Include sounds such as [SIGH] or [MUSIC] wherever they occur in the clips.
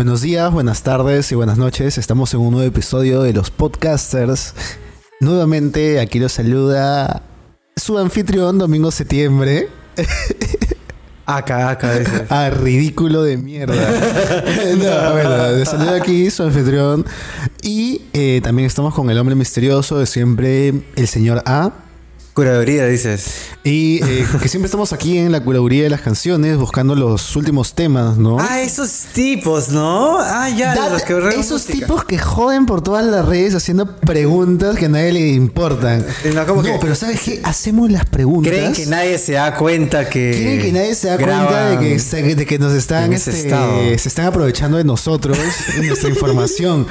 Buenos días, buenas tardes y buenas noches. Estamos en un nuevo episodio de los podcasters. Nuevamente aquí los saluda su anfitrión Domingo Septiembre. [LAUGHS] Acá, acá. dice. [LAUGHS] Ah, ridículo de mierda. [LAUGHS] no, bueno, les saluda aquí su anfitrión. Y eh, también estamos con el hombre misterioso de siempre, el señor A. Curaduría, dices. Y eh, que siempre estamos aquí en la curaduría de las canciones buscando los últimos temas, ¿no? Ah, esos tipos, ¿no? Ah, ya, Da- los que esos música. tipos que joden por todas las redes haciendo preguntas que a nadie le importan. No, ¿cómo que? pero ¿sabes qué? Hacemos las preguntas. Creen que nadie se da cuenta que. Creen que nadie se da cuenta de que, de que nos están, este, se están aprovechando de nosotros, de nuestra [LAUGHS] información.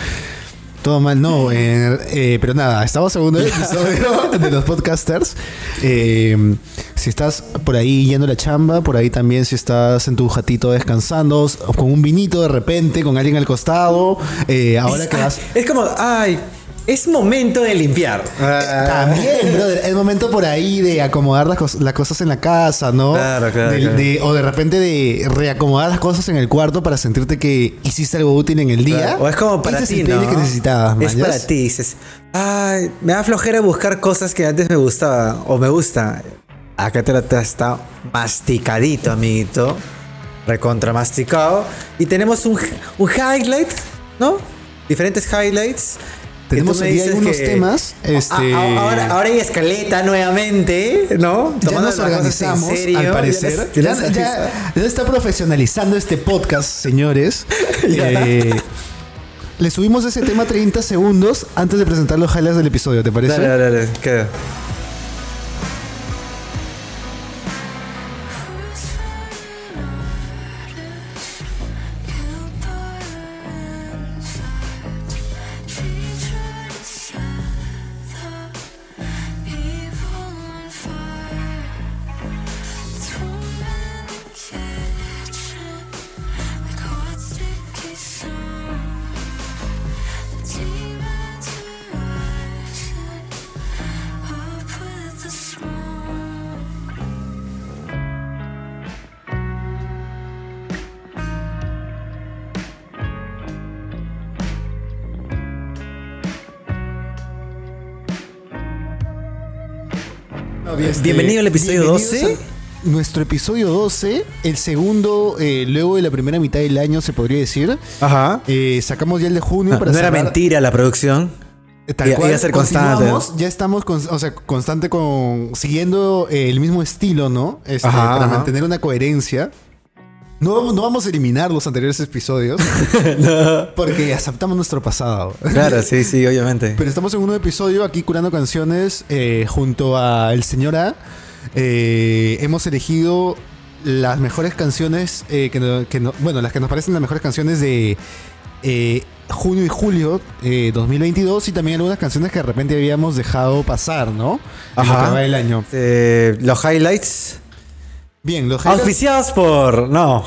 Todo mal, no. eh, eh, pero nada, estamos en un episodio [LAUGHS] de los podcasters. Eh, si estás por ahí yendo a la chamba, por ahí también si estás en tu jatito descansando, o con un vinito de repente, con alguien al costado, eh, ahora Es, que vas... es como, ay, es momento de limpiar. Ah, También, brother, es momento por ahí de acomodar las, cos- las cosas en la casa, ¿no? Claro, claro, De- claro. de- o de repente de reacomodar las cosas en el cuarto para sentirte que hiciste algo útil en el día. O es como para ti, el necesitabas, Es para ti, dices, ay, me da flojera buscar cosas que antes me gustaba o me gusta. Acá te lo está masticadito, amiguito. Recontra masticado. Y tenemos un, un highlight, ¿no? Diferentes highlights. Tenemos dices algunos que- temas, este- ahora, ahora hay escaleta nuevamente, ¿no? Ya Tomando nos cosas en organizamos, al Ya parecer. [LAUGHS] Ya, ya ya- ya está profesionalizando este podcast, señores. [LAUGHS] Eh, le subimos ese tema 30 segundos antes de presentar los highlights del episodio, ¿te parece? Dale, dale, dale. queda. Bienvenido al episodio bienvenidos 12. a Nuestro episodio 12, el segundo, eh, luego de la primera mitad del año, se podría decir. Ajá. Eh, sacamos ya el de junio No, para no era mentira la producción. Eh, Tal Iba- cual, a ser constante. Ya estamos con- o sea, constante con siguiendo eh, el mismo estilo, ¿no? Este, Ajá, para ajá. mantener una coherencia. No, no vamos a eliminar los anteriores episodios [LAUGHS] porque aceptamos nuestro pasado. Claro, sí, sí, obviamente. Pero estamos en un nuevo episodio aquí curando canciones eh, junto a el señor A. Eh, hemos elegido las mejores canciones eh, que, no- que no- bueno, las que nos parecen las mejores canciones de eh, junio y julio eh, 2022 y también algunas canciones que de repente habíamos dejado pasar, ¿no? Ajá. del año. Los highlights. Bien, los highlights- Auspiciados por. No.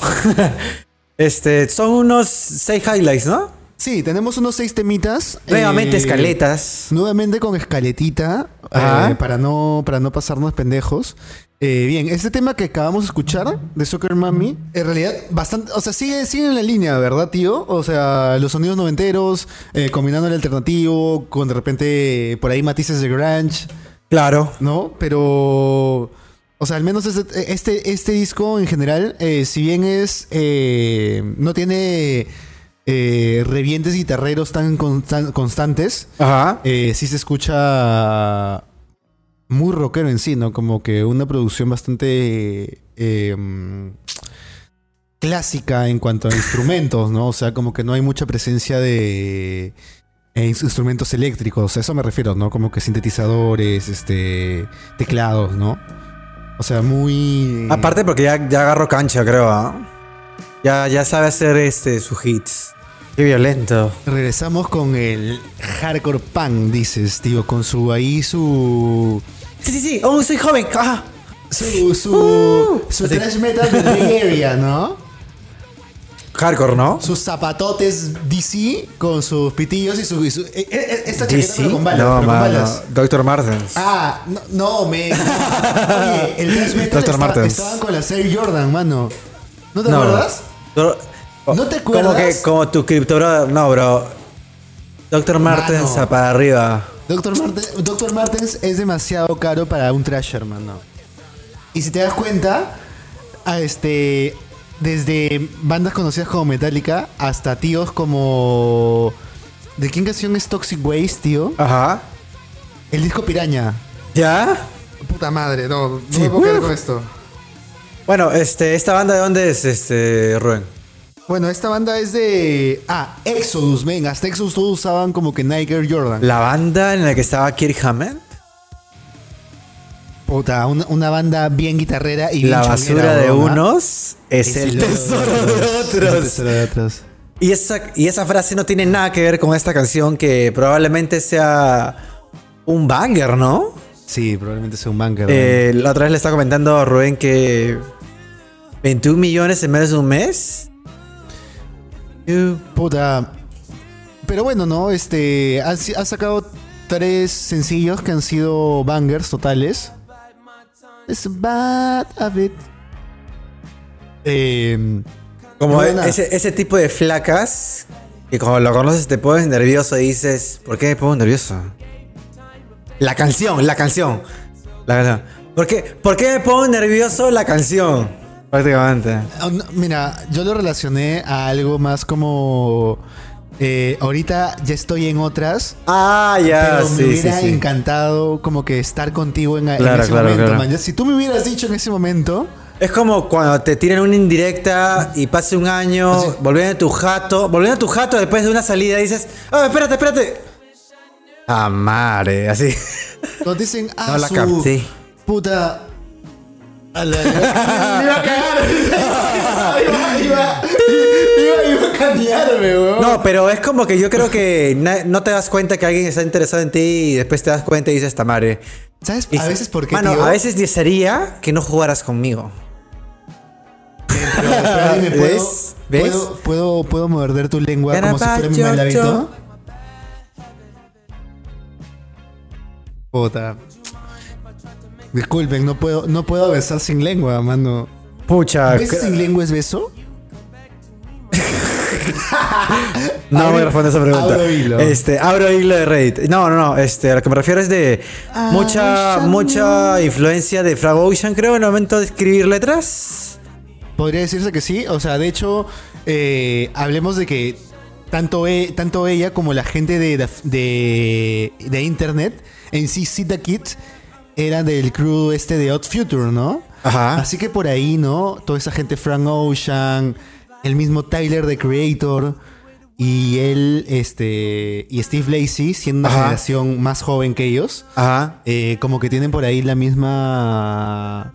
[LAUGHS] este, son unos seis highlights, ¿no? Sí, tenemos unos seis temitas. Nuevamente eh, escaletas. Nuevamente con escaletita, eh, para, no, para no pasarnos pendejos. Eh, bien, este tema que acabamos de escuchar de Soccer Mami, en realidad bastante, o sea, sigue, sigue en la línea, ¿verdad, tío? O sea, los sonidos noventeros, eh, combinando el alternativo, con de repente por ahí matices de grunge, Claro. ¿no? Pero, o sea, al menos este, este, este disco en general, si bien es, no tiene eh, revientes guitarreros tan constan- constantes, Ajá. eh, sí se escucha muy rockero en sí, ¿no? Como que una producción bastante eh, clásica en cuanto a instrumentos, ¿no? O sea, como que no hay mucha presencia de ins- instrumentos eléctricos, a eso me refiero, ¿no? Como que sintetizadores, este, teclados, ¿no? O sea, muy... Aparte porque ya, ya agarró cancha, creo, ¿ah? Ya, ya sabe hacer este sus hits. Qué violento. Regresamos con el hardcore punk, dices, tío, con su ahí su... Sí, sí, sí. Oh, soy joven. Ah. Su, su, Uh. su Así. thrash metal de Bay Area, ¿no? Hardcore, ¿no? Sus zapatotes DC con sus pitillos y su. y su- eh, eh, esta chaqueta pero con balas. no, pero con mano. balas. Dr. Martens. Ah, no, no, me. [LAUGHS] Oye, el thrash metal Dr. estaba- Martens. estaban con la Air Jordan, mano. ¿No te no. acuerdas? ¿No te Como que, acuerdas? como tu cripto brother. No, bro. Doctor Martens Mano. para arriba. Doctor, Martens, Dr. Martens es demasiado caro para un trasher, mano. Y si te das cuenta, a este, desde bandas conocidas como Metallica hasta tíos como... ¿De quién canción es Toxic Waste, tío? Ajá. El disco Piraña. ¿Ya? Puta madre, no, no Sí. me puedo quedar con esto. Bueno, este, ¿esta banda de dónde es, este, Rubén? Bueno, esta banda es de... Ah, Exodus, ven, hasta Exodus todos usaban como que Nike Air Jordan. ¿La banda en la que estaba Kirk Hammett? Puta, una, una banda bien guitarrera y bien La basura de unos es, el tesoro de El otros. tesoro de otros. Y esa, y esa frase no tiene nada que ver con esta canción que probablemente sea un banger, ¿no? Sí, probablemente sea un banger. Eh, la otra vez le estaba comentando a Rubén que 21 millones en menos de un mes. Puta. Pero bueno, ¿no? Este. Ha, ha sacado tres sencillos que han sido bangers totales. It's bad of it. Eh, Como Buena. ese, ese tipo de flacas que cuando lo conoces te pones nervioso y dices, ¿por qué me pongo nervioso? La canción, la canción. La canción. ¿Por qué, ¿Por qué me pongo nervioso la canción? Prácticamente. no, mira, yo lo relacioné a algo más como. eh, ahorita ya estoy en otras. Ah, ya, pero me sí, hubiera sí. encantado como que estar contigo en, ese claro, momento, claro. man. Si tú me hubieras dicho en ese momento. Es como cuando te tiran una indirecta y pase un año, Así. volviendo a tu jato, volviendo a tu jato después de una salida y dices, oh, espérate, espérate. Ah, madre, así. Te dicen, [LAUGHS] ah, No la su puta. A la- [LAUGHS] me iba a cagar. [LAUGHS] iba, iba, iba, iba a cambiarme, weón. No, pero es como que yo creo que no te das cuenta que alguien está interesado en ti y después te das cuenta y dices, esta madre. ¿Sabes Y a veces por qué, Mano, tío? a veces desearía que no jugaras conmigo. Pero, pero dime, ¿puedo, ¿Ves? ¿Ves? ¿puedo, puedo, puedo morder tu lengua como si fuera mi mal hábito? Puta. Disculpen, no puedo, no puedo besar sin lengua, mano. Pucha. ¿Beso cre- sin lengua es beso? [LAUGHS] No Abro- voy a responder esa pregunta. abro hilo. Este, abro hilo de Reddit. No, no, no. Este, a lo que me refiero es de mucha, Ocean mucha influencia de Frag Ocean, creo, en el momento de escribir letras. Podría decirse que sí. O sea, de hecho, eh, hablemos de que tanto, e- tanto ella como la gente de, de, de internet, en sí, Sita Kid, eran del crew este de Odd Future, ¿no? Ajá. Así que por ahí, ¿no? Toda esa gente, Frank Ocean, el mismo Tyler, the Creator, y él, este, y Steve Lacey, siendo una Ajá. generación más joven que ellos, Ajá. eh, como que tienen por ahí la misma.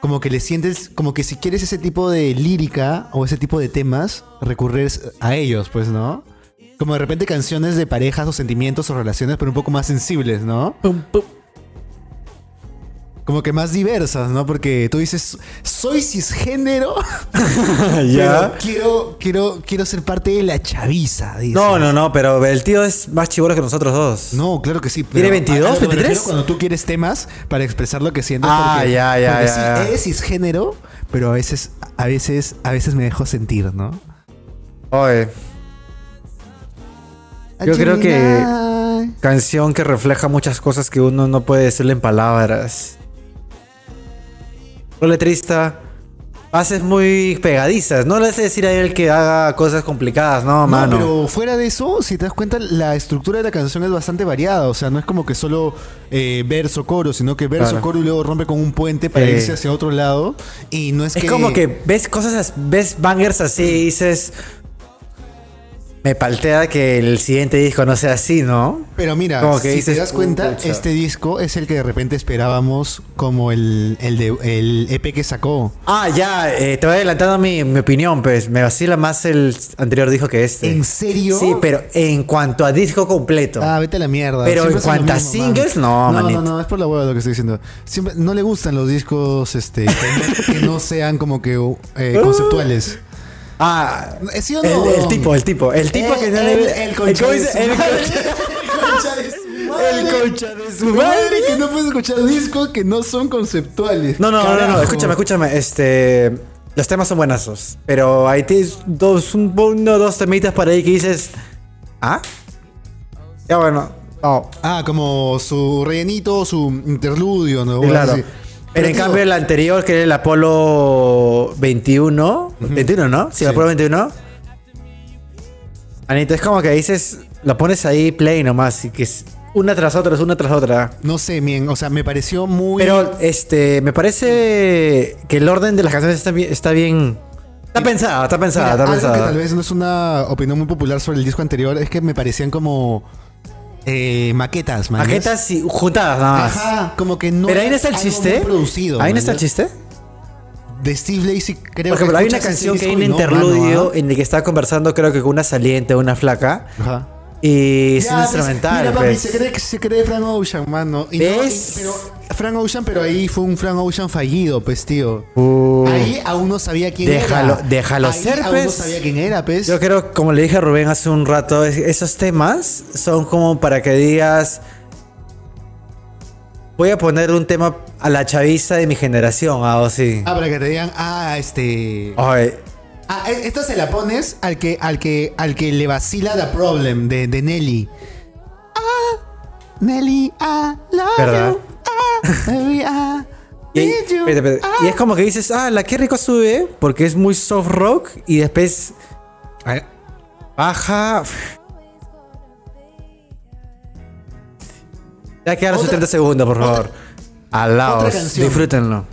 Como que le sientes, como que si quieres ese tipo de lírica o ese tipo de temas, recurres a ellos, pues, ¿no? Como de repente canciones de parejas o sentimientos o relaciones, pero un poco más sensibles, ¿no? Pum, pum. Como que más diversas, ¿no? Porque tú dices, soy cisgénero, [LAUGHS] [LAUGHS] ya. pero quiero, quiero, quiero ser parte de la chaviza, dices. No, no, no, pero el tío es más chivolo que nosotros dos. No, claro que sí. ¿Tiene pero 22, a- a lo que me 23? refiero Cuando tú quieres temas para expresar lo que sientes. Ah, porque, ya, ya, porque ya, sí, ya. eres cisgénero, pero a veces, a veces, a veces me dejo sentir, ¿no? Oye, Yo creo que- canción que refleja muchas cosas que uno no puede decirle en palabras. Un letrista, haces muy pegadizas. No le hace decir a él que haga cosas complicadas, no, No, mano. pero fuera de eso, si te das cuenta, la estructura de la canción es bastante variada. O sea, no es como que solo eh, verso, coro, sino que verso, Claro. coro y luego rompe con un puente para Eh. irse hacia otro lado. Y no es, Es que. como que ves cosas, as- ves bangers así y dices. Me paltea que el siguiente disco no sea así, ¿no? Pero mira, Como que si dices, te das cuenta, "Pucha". este disco es el que de repente esperábamos como el, el, de, el EP que sacó. Ah, ya, eh, te voy adelantando mi, mi opinión, pues. Me vacila más el anterior disco que este. ¿En serio? Sí, pero en cuanto a disco completo. Ah, vete a la mierda. Pero Siempre en cuanto a singles, man. no, no, no, manito. no, es por la hueva lo que estoy diciendo. Siempre, no le gustan los discos este, que, [LAUGHS] no, que no sean como que eh, conceptuales. Ah, ¿Sí o el, no? el tipo, el tipo. El tipo que no el, le- el, concha ¿cómo [LAUGHS] de su El madre. El concha de su madre. El concha de su Tu madre. que no puedes escuchar discos que no son conceptuales. No, no, no, no, no, Carajo. escúchame, escúchame. Este. Los temas son buenazos. Pero ahí tienes dos, un, uno dos temitas para ahí que dices. ¿Ah? Ya bueno. Oh, Ah, como su rellenito, su interludio, ¿no? claro. Así. Pero en cambio el anterior, que era el Apolo 21. 21, ¿no? Sí, Sí. el Apolo 21. Anita, es como que dices, lo pones ahí play nomás, y que es una tras otra, es una tras otra. No sé, bien, o sea, me pareció muy... Pero este, me parece que el orden de las canciones está bien. Está, bien, está pensada, está pensada, Mira, está algo pensada. que tal vez no es una opinión muy popular sobre el disco anterior es que me parecían como eh, maquetas, man. Maquetas y juntadas nada más. Ajá, como que no. Pero ahí no está el chiste. producido. ahí no está el chiste. De Steve Lacey, creo Por ejemplo, que hay una canción que hay un no, interludio mano, en el que está conversando, creo que con una saliente, una flaca. ¿ah? Ajá. Y es Ya, un instrumental. Mira, papi, pues. se cree, se cree Frank Ocean, mano. Y no, ¿Ves? y- pero Frank Ocean, pero ahí fue un Frank Ocean fallido, pues, tío. Uh. Ahí aún no sabía quién Déjalo- era. déjalo Ahí ser, aún no pues. sabía quién era, pues. Yo creo, como le dije a Rubén hace un rato, es- esos temas son como para que digas. Voy a poner un tema a la chaviza de mi generación, algo así. Ah, para que te digan, ah, este. Ay, Ah, e- esta se la pones al que, al que, al que le vacila The Problem de, de Nelly. Ah, Nelly, I love ¿Verdad? you. Ah, baby, [LAUGHS] Y, you. Ah. Y es como que dices, ah, la que rico sube, porque es muy soft rock, y después Ah, baja. Ya quedan sus Otra- 30 segundos, por favor. Al lado, otra canción. disfrútenlo.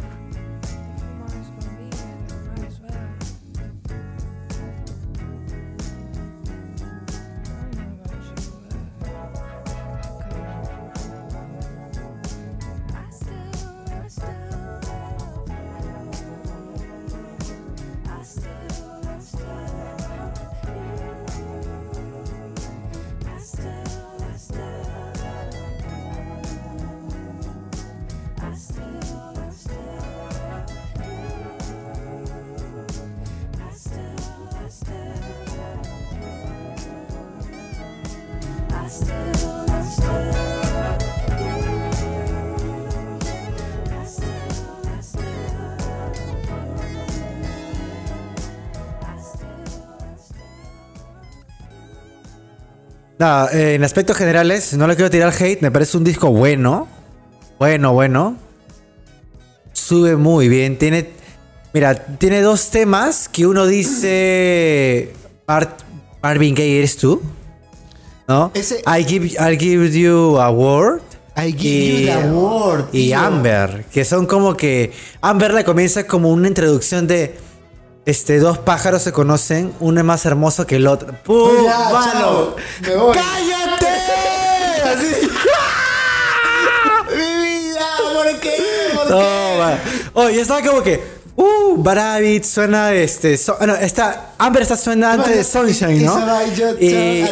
Eh, en aspectos generales, no le quiero tirar hate, me parece un disco bueno. Bueno, bueno. Sube muy bien. Tiene. Mira, tiene dos temas que uno dice. Mar- Marvin Gaye eres tú. ¿No? Ese- I give, I'll give you a word. I give you the word, Y tío. Amber, que son como que. Amber le comienza como una introducción de. Este, dos pájaros se conocen, uno es más hermoso que el otro. ¡Pum! Ya, mano! me voy. ¡Cállate! [LAUGHS] Así. [LAUGHS] Mi vida, ¿por qué? ¿Por No, qué? Oh, y estaba como que. Uh, Barabit suena este. so- ah, no, está. Amber está suena antes de Sunshine, ¿no? Y, y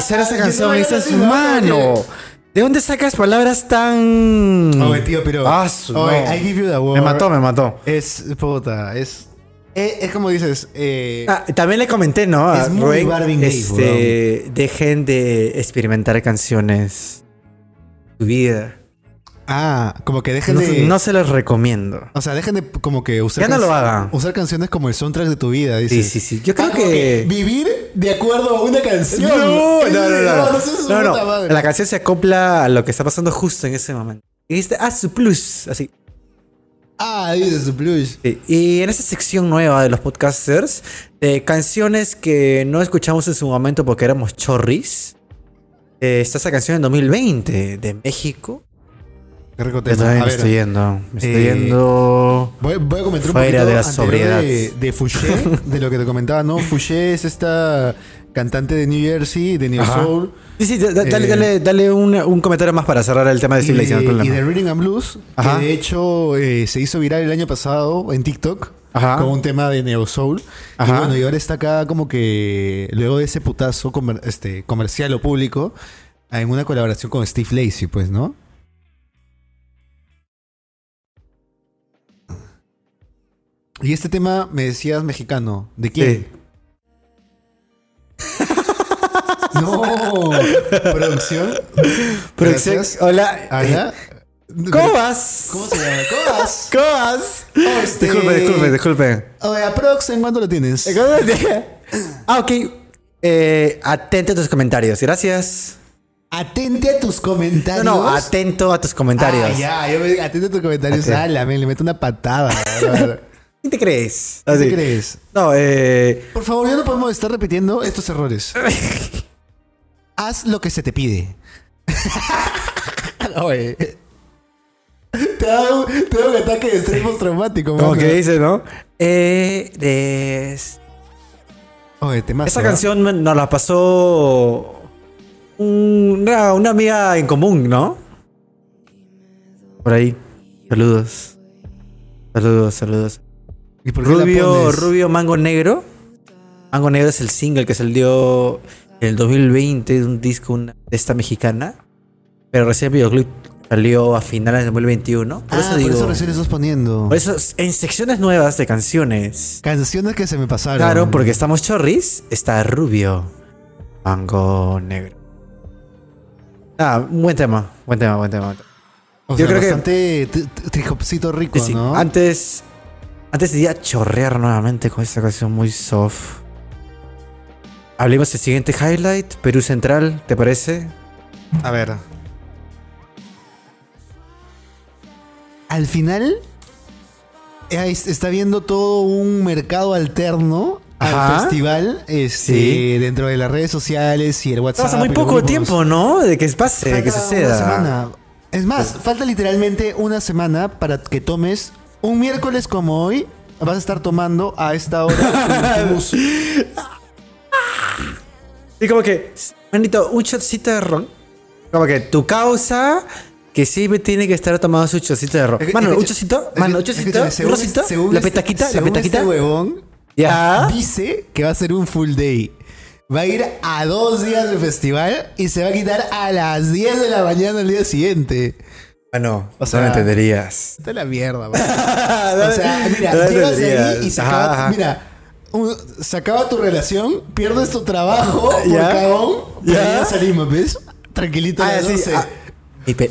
suena esa canción y dices, mano. ¿De dónde sacas palabras tan. Oye, tío, pero. Ah, su- Oye, no. I give you the word. Me mató, me mató. Es. Puta, es. Es, es como dices. Eh, Ah, también le comenté, ¿no? Es muy Rubén, este, dejen de experimentar canciones. Tu vida. ah, como que dejen No, de. no se los recomiendo. O sea, dejen de como que usar. Ya no lo hagan. Usar canciones como el soundtrack de tu vida, Sí, dices. sí, sí. Yo creo Ah, que. Vivir de acuerdo a una canción. No, no, no, no. no, su No, no. madre. La canción se acopla a lo que está pasando justo en ese momento. Y dice, ah, su plus. Así. Ah, dices su blues. Sí. Y en esa sección nueva de los podcasters, de canciones que no escuchamos en su momento porque éramos chorris, eh, está esa canción en 2020 de México. Qué rico Yo tema. también A me ver, estoy yendo. Me estoy eh, yendo. Voy, voy a comentar un poquito de la sobriedad. de, de Fouché, de lo que te comentaba, ¿no? Fouché es esta cantante de New Jersey, de New Ajá. Soul. Sí, sí, da- dale, Eh, dale, dale un, un comentario más para cerrar el tema de Y Steve Lacey, no y de Reading and Blues, Ajá. que de hecho eh, se hizo viral el año pasado en TikTok Ajá. con un tema de Neo Soul. Y bueno, y ahora está acá como que luego de ese putazo comer- este, comercial o público, en una colaboración con Steve Lacey, pues, ¿no? Y este tema me decías mexicano. ¿De quién? Sí. [LAUGHS] No. Producción. Producción, hola. Hola. ¿Cómo vas? ¿Cómo se llama? ¿Cómo vas? [LAUGHS] ¿Cómo vas? Oh, este- Disculpe, disculpe, disculpe. Oye, aprox, ¿en cuánto lo tienes? Ah, ok. Eh, atento a tus comentarios. Gracias. Atente a tus No, comentarios. no, atento a tus comentarios. Ah, ya, yo me atente a tus comentarios. Atento. Me le meto una patada. ¿Qué ¿Qué te crees? te Así. crees? No, eh. Por favor, ya no podemos estar repitiendo estos errores. [LAUGHS] Haz lo que se te pide. [LAUGHS] Oye. Te da, un, te da un ataque de estrés postraumático, Como que dice, ¿no? Eh. des- Oye, te Esa canción nos la pasó. Una, una amiga en común, ¿no? Por ahí. Saludos. Saludos, saludos. ¿Y por qué la Rubio, pones? Rubio Mango Negro. Mango Negro es el single que salió en el 2020 de un disco una- de esta mexicana. Pero recién el videoclip salió a finales de 2021. Por Ah, eso por digo. eso recién estás poniendo. por eso, en secciones nuevas de canciones. Canciones que se me pasaron. Claro, porque estamos chorris. Está Rubio Mango Negro. Ah, un buen tema. Buen tema, buen tema. buen tema. O yo sea, creo que- bastante trijopcito rico, Sí, ¿no? Antes. Antes de ir a chorrear nuevamente con esta canción muy soft. Hablemos del siguiente highlight, Perú Central, ¿te parece? A ver. Al final, ahí está viendo todo un mercado alterno Ajá. al festival este, Sí. dentro de las redes sociales y el WhatsApp. Pasa muy poco tiempo, ¿no? De que pase, de que suceda. Una semana. Es más, falta literalmente una semana para que tomes un miércoles como hoy. Vas a estar tomando a esta hora bus. [LAUGHS] Y como que, manito, un shotcito de ron. Como que tu causa que siempre tiene que estar tomando su chocito de ron. Mano, un chocito, mano, un chocito, un rosito, este- la este- petaquita, la según petaquita. Este huevón Ya. dice que va a ser un full day. Va a ir a dos días del festival y se va a quitar a las 10 de la mañana el día siguiente. Mano, [LAUGHS] O sea- no me entenderías. Está la mierda, man. O sea, mira, No llegas ahí y se Ajá, acaba, ajá. mira, un- se acaba tu relación, pierdes tu trabajo [LAUGHS] por Ya. cagón, Ya. ya salimos, ¿ves? Tranquilito Ah, sí, 12. ah,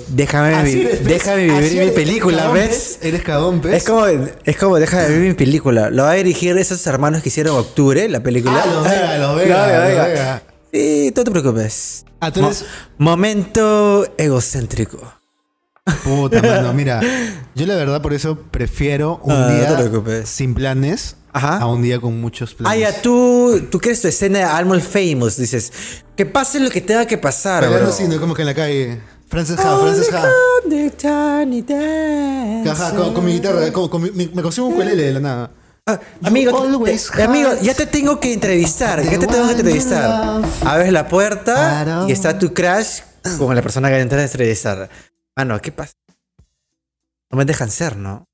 déjame, Así vi- déjame vivir Así mi eres película, ¿ves? Eres cagón, ¿ves? Es como, es como déjame vivir mi película. Lo va a dirigir esos hermanos que hicieron Octubre, la película. Ah, los Vega, No, Vega, los Vega. Vega. Sí, no te preocupes. Ah, tú eres- Mo- momento egocéntrico. Puta, mano, mira. Yo la verdad por eso prefiero un Ah, no día preocupes. sin planes Ajá. a un día con muchos planes. Ah, ya, tú, tú crees tu escena de Almost Famous. Dices, que pase lo que tenga que pasar, Bailando así, ¿no? como que en la calle. Frances Ha, Frances Ha. Ajá, con, con mi guitarra, con, con mi- me consigo un ukulele de la nada. Ah, amigo, te- amigo, ya te tengo que entrevistar. Ya te tengo que entrevistar. Abres la puerta y está tu crush con la persona que te intenta entrevistar. Mano, ¿qué pasa? No me dejan ser, ¿no?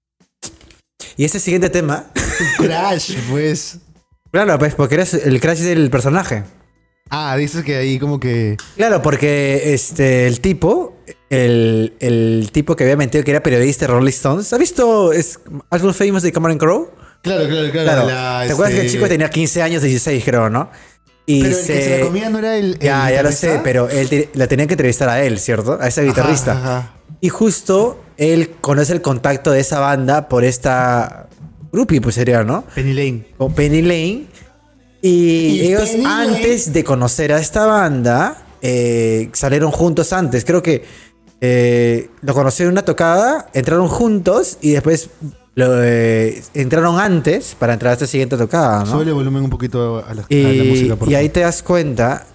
Y ese siguiente tema. [LAUGHS] Crash, pues. Claro, pues porque eres el crush del personaje. Ah, dices que ahí como que. Claro, porque este, el tipo, el, el tipo que había mentido que era periodista de Rolling Stones, ¿has visto es, Famous de Cameron Crowe? Claro, claro, claro. Claro. la, ¿Te acuerdas que el este, chico tenía 15 años, 16 creo, no? Y Pero el que se la comía no era el. el Ya, ya lo sé, pero él te- la tenía que entrevistar a él, ¿cierto? A ese guitarrista. Ajá, ajá. Y justo él conoce el contacto de esa banda por esta groupie, pues sería, ¿no? Penny Lane. O Penny Lane. Y, Y ellos Penny Lane- antes de conocer a esta banda, eh, salieron juntos antes. Creo que eh, lo conocieron en una tocada, entraron juntos y después lo, eh, entraron antes para entrar a esta siguiente tocada, ¿no? Súbele volumen un poquito a la, a Y, la música, por y ahí te das cuenta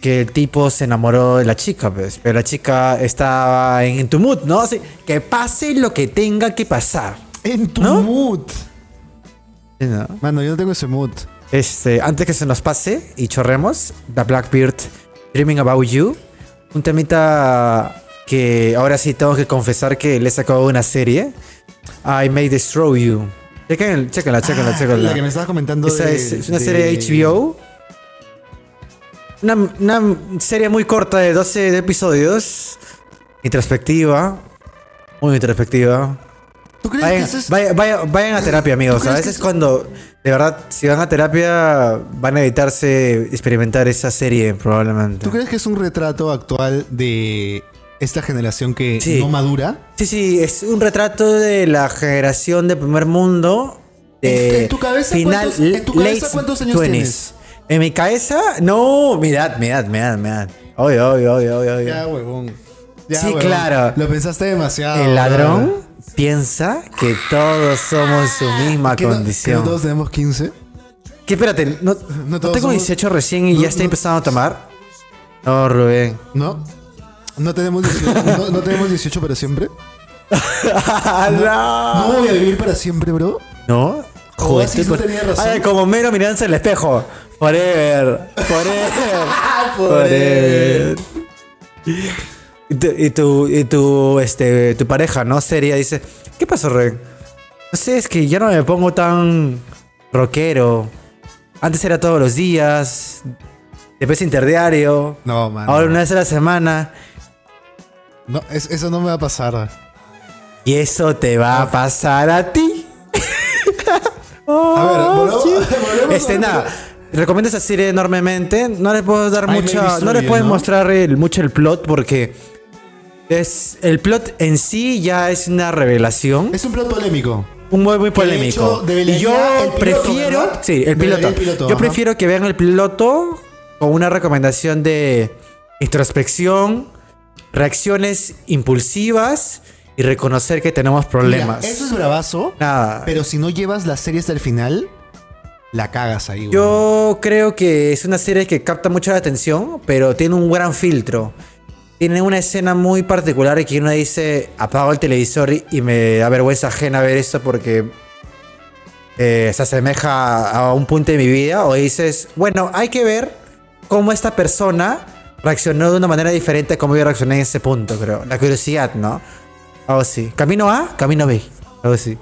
que el tipo se enamoró de la chica, pues. Pero la chica estaba en, en tu mood, ¿no? Así, que pase lo que tenga que pasar. En tu ¿no? mood. ¿sí, no? Mano, yo no tengo ese mood. Este, antes que se nos pase y chorremos, The Blackbeard Dreaming About You. Un temita que ahora sí tengo que confesar que le he sacado una serie. I May Destroy You. Chequen, chequenla, chequenla, Ah, chequenla. La que me estabas comentando. Esa de- es, es una de- serie de HBO. Una, una serie muy corta de 12 episodios. Introspectiva. Muy introspectiva. ¿Tú crees Vayan, que eso es.? vaya- vaya- vayan a terapia, amigos. ¿Tú A que veces cuando, de verdad, si van a terapia, van a evitarse experimentar esa serie probablemente. ¿Tú crees que es un retrato actual de esta generación que Sí. no madura. Sí, sí, es un retrato de la generación de primer mundo. De ¿En- tu cabeza final, cuántos- en tu cabeza cuántos años 20s. tienes? En mi cabeza, no, mirad, mirad, mirad, mirad. Oye, oye, oye, oye, oye. Ya, huevón. Ya, Sí, huevón. claro. Lo pensaste demasiado. El ladrón piensa que todos somos su misma ¿Que no- que condición. no todos tenemos 15? ¿Qué? Espérate, ¿no, ¿no todos tengo somos- 18 recién y ya estoy empezando a tomar? No, Rubén. ¿No? ¿No tenemos 18, [LAUGHS] no, no tenemos 18 para siempre? [LAUGHS] no. ¿No voy a vivir para siempre, bro? ¿No? Joder, tenías razón. Ay, como mero mirándose en el espejo. Forever. Forever. [LAUGHS] Forever. Y tu, y tu, y tu, este, tu pareja, ¿no? Seria, dice, ¿qué pasó, Rubén? No sé, es que ya no me pongo tan rockero. Antes era todos los días. Después interdiario. No, man. Ahora una vez a la semana. No, es- eso no me va a pasar. Y eso te va a pasar a ti. [LAUGHS] A ver, volvemos- [LAUGHS] volvemos Este, a- nada. Recomiendo esa serie enormemente. No les puedo dar destroy No les ¿no? mostrar el- mucho el plot porque. Es, el plot en sí ya es una revelación. Es un plot polémico. Un muy, muy polémico. hecho y yo el prefiero. Sí, el piloto. el piloto, yo ajá. prefiero que vean el piloto con una recomendación de introspección, reacciones impulsivas y reconocer que tenemos problemas. Mira, eso es bravazo. Nada. Pero si no llevas la serie hasta el final, la cagas ahí, güey. Yo creo que es una serie que capta mucho la atención, pero tiene un gran filtro. Tiene una escena muy particular que uno dice, apago el televisor y- y me da vergüenza ajena ver esto porque eh, se asemeja a un punto de mi vida. O dices, bueno, hay que ver cómo esta persona reaccionó de una manera diferente a cómo yo reaccioné en ese punto, creo. La curiosidad, ¿no? Algo así. Camino A, camino B. Algo así.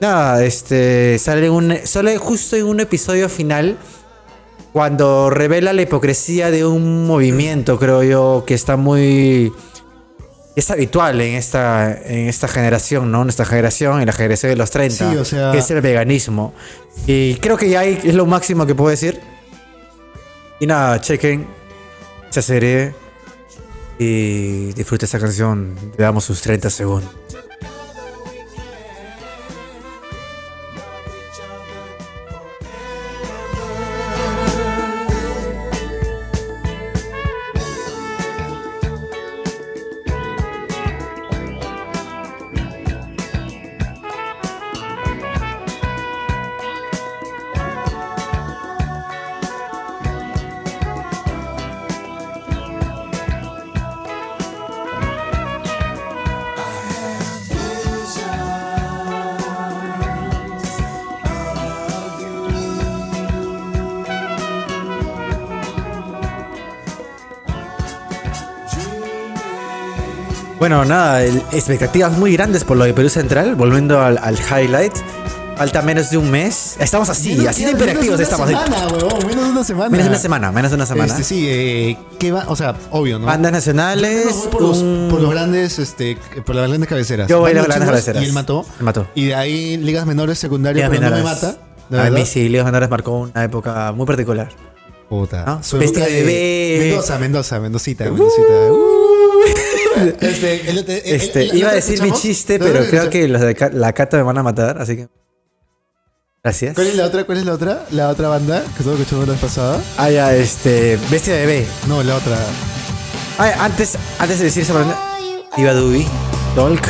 Nada, este. Sale, un, sale justo en un episodio final. Cuando revela la hipocresía de un movimiento, creo yo, que está muy. Es habitual en esta, en esta generación, ¿no? En esta generación, en la generación de los 30. Sí, o sea- Que es el veganismo. Y creo que ya hay- es lo máximo que puedo decir. Y nada, chequen esa serie. Y disfruten esa canción. Le damos sus 30 segundos. Bueno, nada, expectativas muy grandes por lo de Perú Central. Volviendo al, al highlight. Falta menos de un mes. Estamos así, Menos- así de de estamos. semana, huevón, menos de una semana. Menos de una semana, menos de una semana. Este, sí, eh, ¿qué va? O sea, obvio, ¿no? Bandas nacionales. por, los, un- por los grandes, este, por las grandes cabeceras. Yo voy a las grandes cabeceras. Y él mató. Él mató. Y de ahí ligas menores, secundarias, pero no me mata. A mí sí, Ligas Menores marcó una época muy particular. Puta. ¿No? Bestia de bebé. Mendoza, Mendoza, Mendocita, Mendocita. Uh. [LAUGHS] Este, el- el- el- Este, el- el iba a decir mi chiste, ¿El otro pero creo escuchamos? que los de ca- la Cata me van a matar, así que. Gracias. ¿Cuál es la otra? ¿Cuál es la otra? La otra banda que todos escuchamos la vez pasada. Ah, ya, este. Bestia de bebé. No, la otra. Ah, antes, antes de decir esa palabra, Iba Dubi, Dolk.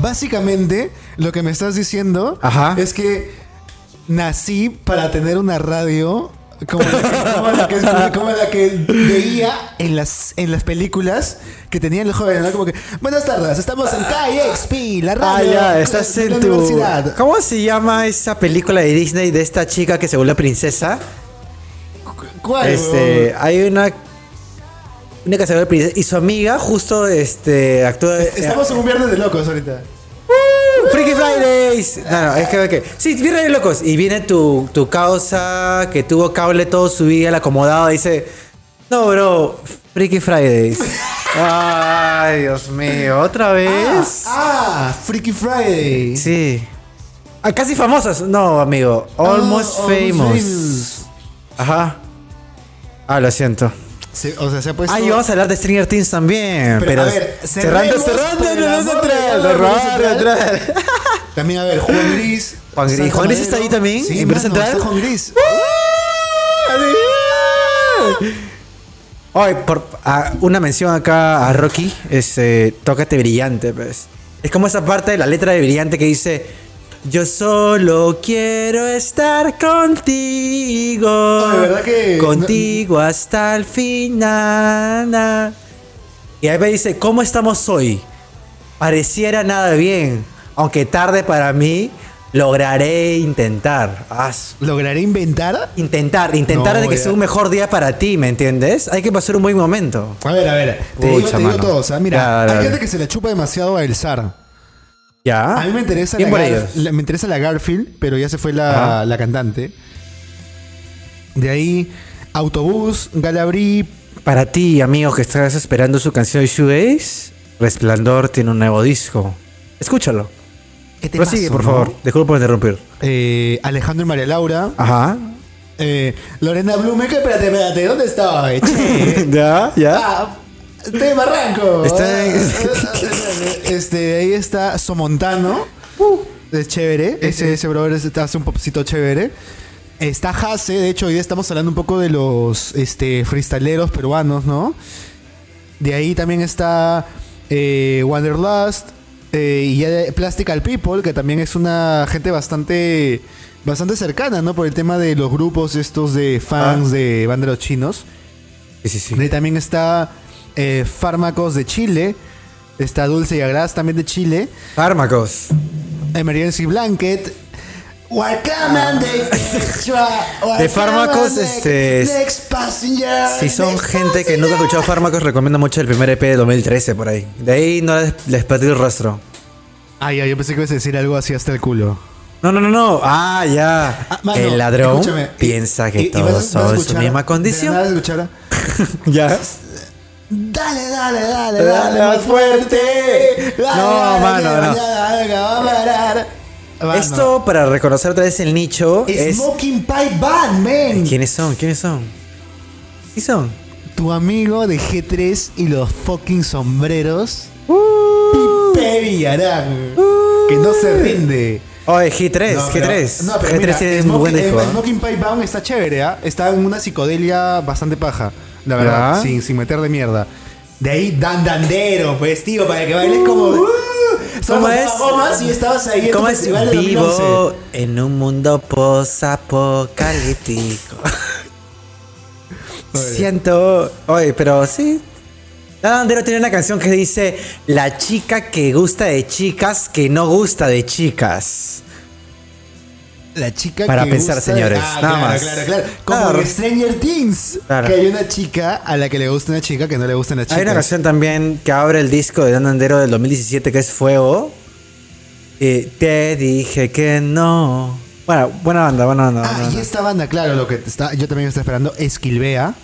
Básicamente, lo que me estás diciendo Ajá. es que nací para tener una radio como la que, como la que- como la que veía en las, en las películas que tenían los jóvenes, ¿no? Como que, buenas tardes, estamos en KXP, la Ah, radio ya, estás en tu. universidad. ¿Cómo se llama esa película de Disney de esta chica que se vuelve princesa? ¿Cuál? Este, hay una. Una que se vuelve princesa. Y su amiga justo este, actúa. Estamos en un viernes de locos ahorita. Freaky Fridays. No, no, es que, Sí, viene de locos. Y viene tu, tu causa que tuvo cable todo su vida, el acomodado. Dice: No, bro, Freaky Fridays. [LAUGHS] Ay, Dios mío, ¿otra vez? Ah, Freaky Friday. Sí. Ah, casi famosas. No, amigo. Almost Ah, famous. famous. Ajá. Ah, lo siento. Se- o sea, se ha puesto. Ah, y vamos a hablar de Stranger Things también. Pero, Pero, a ver, cerrando, cerrando, no. [LAUGHS] También, a ver, Juan Gris. Juan Gris. Santa ¿Juan Gris está ahí también? Sí, ¿En mano, Central? está Juan Gris. Oye, por, ah, una mención acá a Rocky es eh, Tócate Brillante, pues. Es como esa parte de la letra de Brillante que dice Yo solo quiero estar contigo. Ay, ¿verdad que Contigo hasta el final. na. Y ahí me dice, ¿cómo estamos hoy? Pareciera nada bien. Aunque tarde para mí, lograré intentar. Ah, ¿Lograré inventar? Intentar, intentar No, de que sea un mejor día para ti, ¿me entiendes? Hay que pasar un buen momento. A ver, a ver. Te digo, te digo todo. O sea, mira, Ya, hay gente que se la chupa demasiado a El Zar. ¿Ya? A mí me interesa, la, por Gar- ellos. la- me interesa la Garfield, pero ya se fue la, cantante. De ahí, Autobús, Galabrí. Para ti, amigo, que estás esperando su canción de Shoegaze, Resplandor tiene un nuevo disco. Escúchalo. ¿Qué Prosigue, temazo, por ¿no? favor. Disculpa por interrumpir. Eh, Alejandro y María Laura. Ajá. Eh, Lorena Blume, que espérate, espérate, ¿dónde? [LAUGHS] Che. ¿Ya? ¿Ya? Ah, estoy en Barranco. Está en- este, ahí está Somontano. Es chévere. Ese, ese brother es- hace un popcito chévere. Está Hase, de hecho, hoy día estamos hablando un poco de los este, freestyleros peruanos, ¿no? De ahí también está eh, Wanderlust eh, y ya de Plastical People, que también es una gente bastante bastante cercana, ¿no? Por el tema de los grupos estos de fans de banderos chinos. Sí, sí, sí. De ahí también está eh, Fármacos de Chile. Está Dulce y Agraz también de Chile. Fármacos. Emergency Blanket. Welcome the extra. De fármacos, este, Next passenger. Si son next gente que nunca ha escuchado Fármacos, recomiendo mucho el primer EP de 2013 por ahí. De ahí no les, les perdí el rostro. Ah, ya, yo pensé que ibas a decir algo así hasta el culo. No, no, no, no. Ah, ya. Ah, mano, el ladrón y- piensa que y- y vas a- todos vas son su misma de condición. nada [LAUGHS] ya. Dale, dale, dale, Dale dale, más fuerte. Dale, No, dale, mano, no. mañana va a parar. Mano, Esto para reconocer otra vez el nicho es. Smoking Pipe Band, man. ¿Quiénes son? ¿Quiénes son? ¿Quiénes son? Tu amigo de G3 y los fucking sombreros. Pipe Villarán. Que no se rinde. Oye, G3, No, pero- G3. no, pero G3 mira, tiene un Smoking- buen disco. eh. Smoking Pipe Band está chévere, ¿ah? Está en una psicodelia bastante paja. La verdad, Ya. sin, sin meter de mierda. De ahí Dan Dandero, pues, tío, para que bailes como. Uh, ¿Cómo es? y estabas ahí en ¿Cómo es? festival de 2011. Vivo en un mundo post-apocalíptico. Oye. Siento. Oye, pero sí. La Bandero tiene una canción que dice: La chica que gusta de chicas que no gusta de chicas. La chica Para que pensar, gusta- señores, Ah, nada claro, más. claro, claro. Como Claro. en Stranger Things. Claro. Que hay una chica a la que le gusta una chica que no le gusta una chica. Hay una canción también que abre el disco de Dan Andero del 2017 que es Fuego. Y te dije que no. Bueno, buena banda, buena banda. buena Ah, y banda. esta banda, claro, lo que está, yo también estoy esperando, Esquilvea.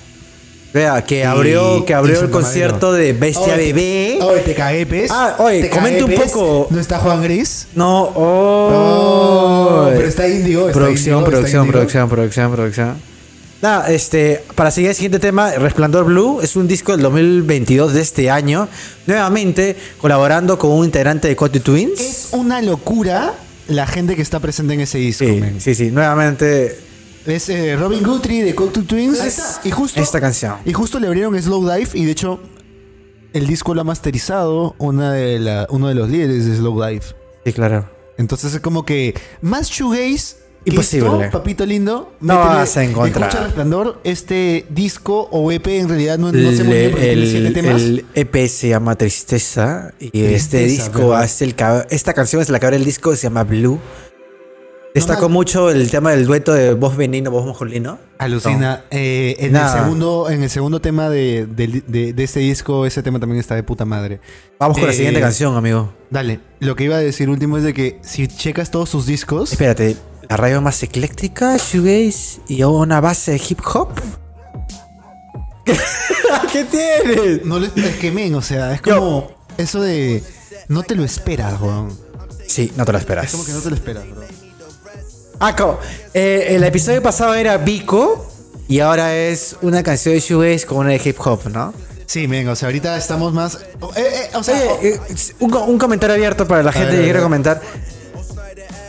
Vea, que abrió, que abrió el concierto de Bestia Oye, Bebé. Oye, te cagué, pez. Ah, oye, comenta un poco. ¿No está Juan Gris? No, oh. Oh, pero está Índigo. está producción, está producción, producción, producción, producción. Nada, este, para seguir el siguiente tema, Resplandor Blue es un disco del 2022 de este año, nuevamente colaborando con un integrante de Cotty Twins. Es una locura la gente que está presente en ese disco, Sí, man. sí, sí, nuevamente Es eh, Robin Guthrie de Cocteau Twins. Ahí Esta- está. y justo, Esta canción. Y justo le abrieron Slow Dive y de hecho el disco lo ha masterizado una de la, uno de los líderes de Slow Dive. Sí, claro. Entonces es como que más shoegaze Imposible. esto, papito lindo. No métele- vas a encontrar. Escucha Resplandor, este disco o EP en realidad no, no sé muy bien porque tiene siete el, temas. el EP se llama Tristeza y este disco ¿verdad? hace el esta canción es la que abre el disco se llama Blue. Destacó mucho el tema del dueto de voz venino, voz masculino. Alucina. Eh, en, el segundo, en el segundo tema de, de, de- de este disco, ese tema también está de puta madre. Vamos con la Eh, siguiente canción, amigo. Dale, lo que iba a decir último es de que si checas todos sus discos, Espérate, la radio más ecléctrica, shoegaze y una base de hip hop. [LAUGHS] ¿Qué tienes? no les es que men, o sea, es como eso de no te lo esperas, weón. Sí, no te lo esperas. Es como que no te lo esperas, bro. Ah, co- eh, el episodio pasado era Vico y ahora es una canción de shoegaze con una de hip hop, ¿no? Sí, venga, o sea, ahorita estamos más. eh, eh, o sea, Oye, eh, un, un comentario abierto para la gente ver, que a quiere ver. comentar.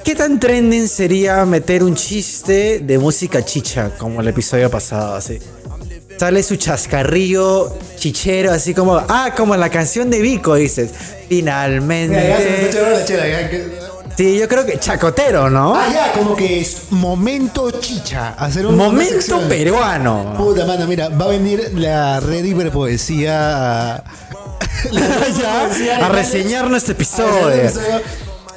¿Qué tan trending sería meter un chiste de música chicha como el episodio pasado? Así. Sale su chascarrillo chichero, así como, ah, como la canción de Vico, dices. Finalmente. Ya se que- Sí, yo creo que chacotero, ¿no? Ah, ya, como que es momento chicha. Hacer un Momento peruano. Puta mano, mira, va a venir la red hiperpoesía a, [LAUGHS] Ya, a reseñar nuestro episodio.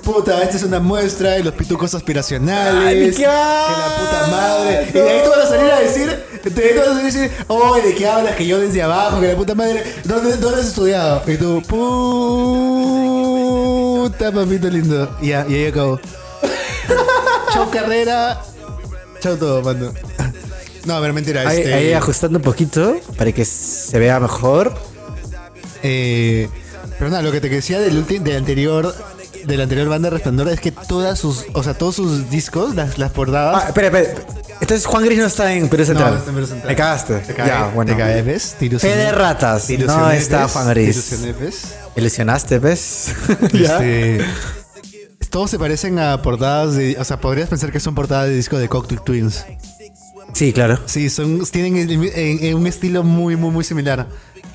Puta, esta es una muestra de los pitucos aspiracionales. Ay, que qué la puta madre. Y de ahí tú vas a salir a decir, de ahí tú vas a salir a decir, oh, ¿de qué hablas? Que yo desde abajo, que la puta madre. ¿Dónde, dónde has estudiado? Y tú, puta papito lindo. Y ya, y ahí acabó. Chau carrera. Chau todo, mano. No, a ver, mentira. Ahí, este, ahí ajustando un poquito para que se vea mejor. Eh, pero nada, lo que te decía del último, del anterior, de la anterior banda Resplandor es que todas sus, o sea, todos sus discos, las, las portadas. Ah, espera, espera. Entonces Juan Gris no está en Perú Central. no está en Perú Central. Me cagaste. Te cae, ya, bueno. te cae, ¿ves? Fe de ratas. No está. Juan Gris. Ilusionaste, ¿ves? [LAUGHS] Este, todos se parecen a portadas de, o sea, podrías pensar que son portadas de disco de Cocktail Twins. Sí, claro. Sí, son, tienen el- en- en un estilo muy, muy, muy similar.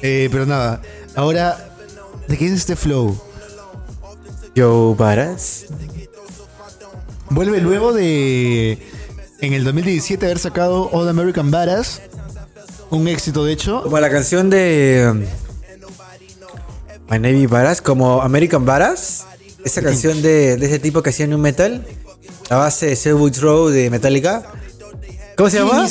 Eh, pero nada, ahora, ¿de qué es este flow? Joe Varas. Vuelve luego de en el 2017 haber sacado All American Badass. Un éxito de hecho. Como la canción de um, My Navy Varas, como American Varas. Esa canción de, de ese tipo que hacía New Metal. La base de Silverwood Road de Metallica. ¿Cómo se ¿Quién llama?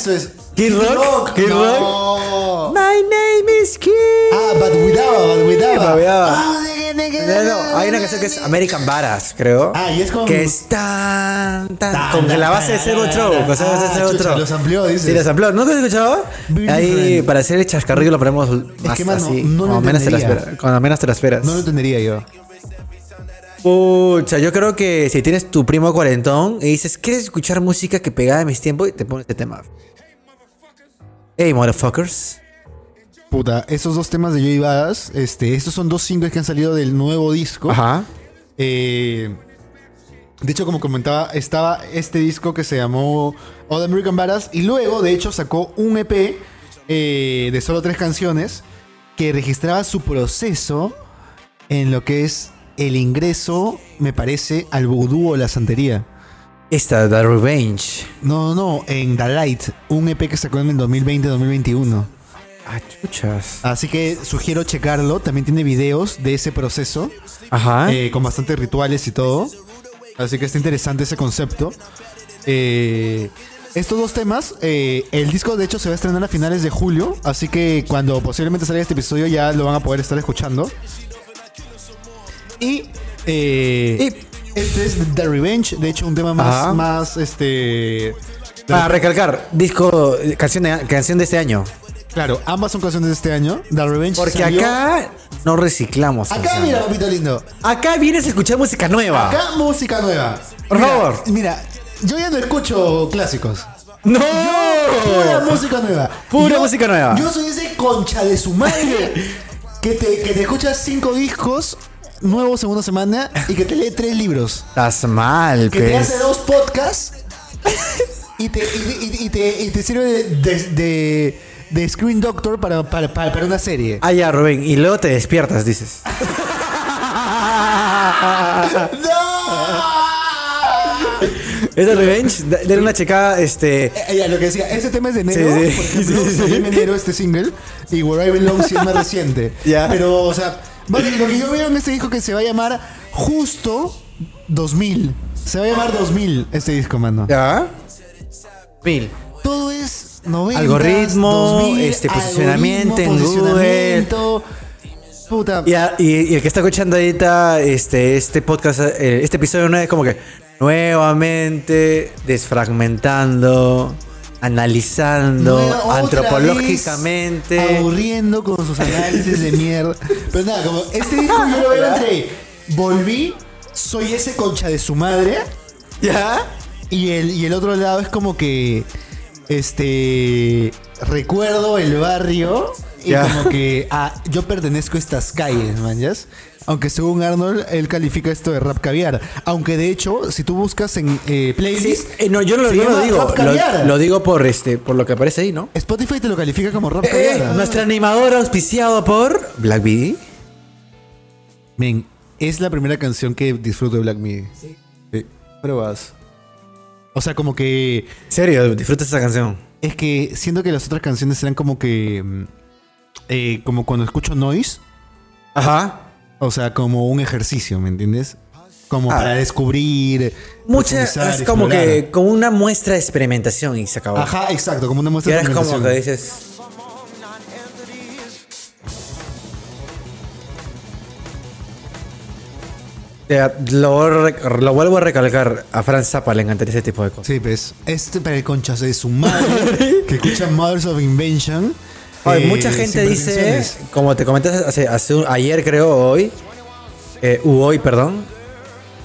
Kid Rock. Kid. Rock. My name is Kid. Ah, But Without, But Without. No, no, hay una canción que es American Varas, creo. Ah, y es con- Que es tan, tan. Tan, Con la base de Road. tan. Con la base de Ah, los amplió, dices. Sí, los amplió. ¿Nunca has escuchado? Ahí, para hacer el chascarrillo, lo ponemos más así. no menos te la entendería. esperas. Cuando menos te la esperas. No lo entendería yo. Pucha, yo creo que si tienes tu primo cuarentón y dices, ¿quieres escuchar música que pegaba en mis tiempos? Y te pones este tema. Hey, motherfuckers. Puta, esos dos temas de Joey Badass, este, estos son dos singles que han salido del nuevo disco. Ajá. Eh, de hecho, como comentaba, estaba este disco que se llamó All American Badass y luego, de hecho, sacó un EP eh, de solo tres canciones que registraba su proceso en lo que es el ingreso, me parece, al vudú o la santería. Esta, The Revenge. No, no, en The Light, un EP que sacó en el 2020-2021. Ah, chuchas. Así que sugiero checarlo, también tiene videos de ese proceso. Ajá. eh, con bastantes rituales y todo. Así que está interesante ese concepto. Eh, estos dos temas, eh, el disco de hecho se va a estrenar a finales de julio, así que cuando posiblemente salga este episodio ya lo van a poder estar escuchando. Y, eh, este es The Revenge, de hecho un tema más, Ajá. más este... Para recalcar, disco, canción de, canción de este año. Claro, ambas son canciones de este año. The Revenge Porque salió- acá no reciclamos. Acá canciones. mira, papito lindo. Acá vienes a escuchar música nueva. Acá música nueva. Por Mira, favor. Mira, yo ya no escucho clásicos. ¡No! Pura música nueva. Pura música nueva. Yo soy ese concha de su madre [LAUGHS] que te, que te escuchas cinco discos nuevos en una semana y que te lee tres libros. Estás mal, Que te pues. hace dos podcasts y te, y, y- y te, y te sirve de, de, de- de Screen Doctor para, para, para, para una serie. Ah, ya, Rubén. Y luego te despiertas, dices. [LAUGHS] ¡No! ¿Es Revenge? Da- Dale una checada, este. Eh, ya, lo que decía, ese tema es de enero. Sí, sí. Por ejemplo, [LAUGHS] Sí, en enero este single. Y Where I Belong sí es más reciente. [LAUGHS] Ya. Pero, o sea, vale, lo que yo veo en este disco que se va a llamar Justo 2000. Se va a llamar 2000 este disco, mano. ¿Ya? Mil. Todo es 90. Algoritmo, este, posicionamiento en posicionamiento. Puta. Y, a- y- y el que está escuchando ahorita este, este podcast, eh, este episodio no es como que nuevamente desfragmentando, analizando Nueva- antropológicamente. Aburriendo con sus análisis de mierda. Pero nada, como este disco yo lo veo [LAUGHS] entre volví, soy ese concha de su madre. ¿Ya? Y el, y el otro lado es como que este, recuerdo el barrio y Ya. como que ah, yo pertenezco a estas calles, manjas. Aunque según Arnold, él califica esto de rap caviar. Aunque de hecho, si tú buscas en eh, Sí, playlist, eh, no, yo no, lo- no digo. Lo, lo digo por este, por lo que aparece ahí, ¿no? Spotify te lo califica como rap Eh, caviar. nuestra animadora auspiciado por Black Bee. Men, es la primera canción que disfruto de Black Midi. Sí. Pruebas. O sea, como que. serio, disfruta esta canción. Es que siento que las otras canciones eran como que. mm, eh, como cuando escucho noise. Ajá. O sea, como un ejercicio, ¿me entiendes? Como Ah. para descubrir. Mucha, profundizar, es como explorar. que como una muestra de experimentación y se acabó. Ajá, exacto, como una Y muestra ahora de es como que experimentación. dices. Lo, vuelvo a recalcar. A Franz Zappa le encantaría ese tipo de cosas. Sí, pues. Este para el conchas de su madre, [LAUGHS] que escucha Mothers of Invention. Eh, mucha gente dice, como te comenté hace, hace un- ayer creo, hoy, eh, u hoy, perdón,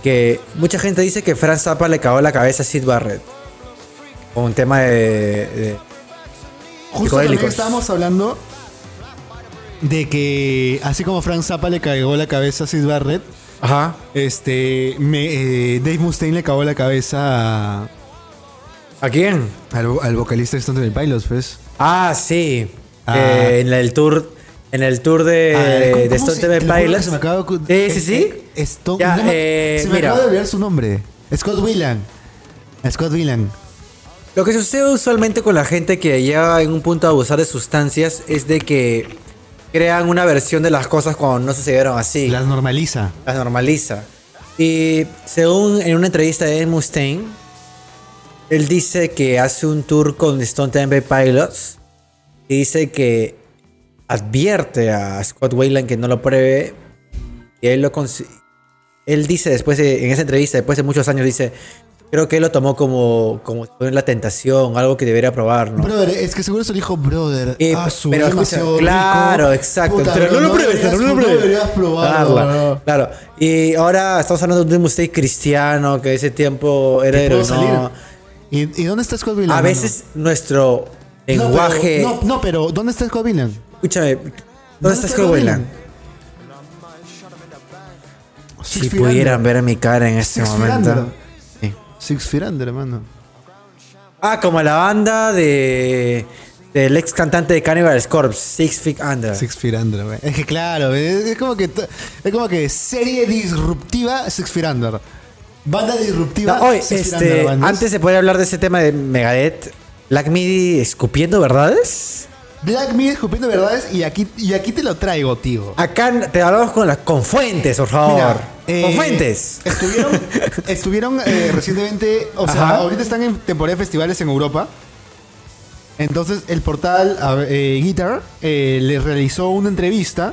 que mucha gente dice que Franz Zappa le cagó la cabeza a Sid Barrett. Con un tema de... de- Justo psicodélicos. estábamos hablando de que, así como Frank Zappa le cagó la cabeza a Sid Barrett, Ajá. este, me, eh, Dave Mustaine le cagó la cabeza a- ¿A quién? al, al vocalista de Stone Temple Pilots, pues. Ah, sí. Ah. Eh, en el tour... En el tour de, Ah, ¿cómo- de cómo Stone se- Temple te lo juro que Pilots. se me acaba de Sí, sí, sí. eh, Stone- Ya, no me- eh, se me mira. acaba de olvidar su nombre. Scott Whelan. Scott Whelan. Lo que sucede usualmente con la gente que llega en un punto a abusar de sustancias es de que crean una versión de las cosas cuando no sucedieron así. Las normaliza. las normaliza. Y según en una entrevista de Ed Mustaine, él dice que hace un tour con Stone Temple Pilots y dice que advierte a Scott Wayland que no lo pruebe y él lo cons- él dice después de, en esa entrevista después de muchos años dice creo que él lo tomó como como la tentación algo que debería probar ¿no? Brother, es que seguro se lo dijo brother. Eh, ah, su pero demasiado claro, rico. exacto. Puta, pero no, lo pruebes, no lo no pruebes. deberías probarlo. Claro, no. claro. Y ahora estamos hablando de un mistake cristiano que ese tiempo era ¿Te puedo héroe, ¿no? ¿Y, y dónde está Scott Whelan? A veces nuestro No, pero- lenguaje. No, no, pero ¿dónde está Scott Whelan? Escúchame, ¿dónde está Scott Wayland? Si pudieran ver mi cara en este Six momento. Six Feet Under, hermano. Ah, como la banda de del ex cantante de Cannibal Corpse, Six Feet Under. Six Feet Under, güey. Es que claro, es, es como que es como que serie disruptiva Six Feet Under. Banda disruptiva. No, Feet este, Under, antes de poder hablar de ese tema de Megadeth, Black Midi escupiendo verdades. Black Midi escupiendo verdades y aquí, y aquí te lo traigo, tío. Acá te hablamos con las con fuentes, por favor. Mira, eh, fuentes. Estuvieron, [LAUGHS] estuvieron eh, recientemente, o sea, ahorita están en temporada de festivales en Europa. Entonces el portal eh, Guitar eh, les realizó una entrevista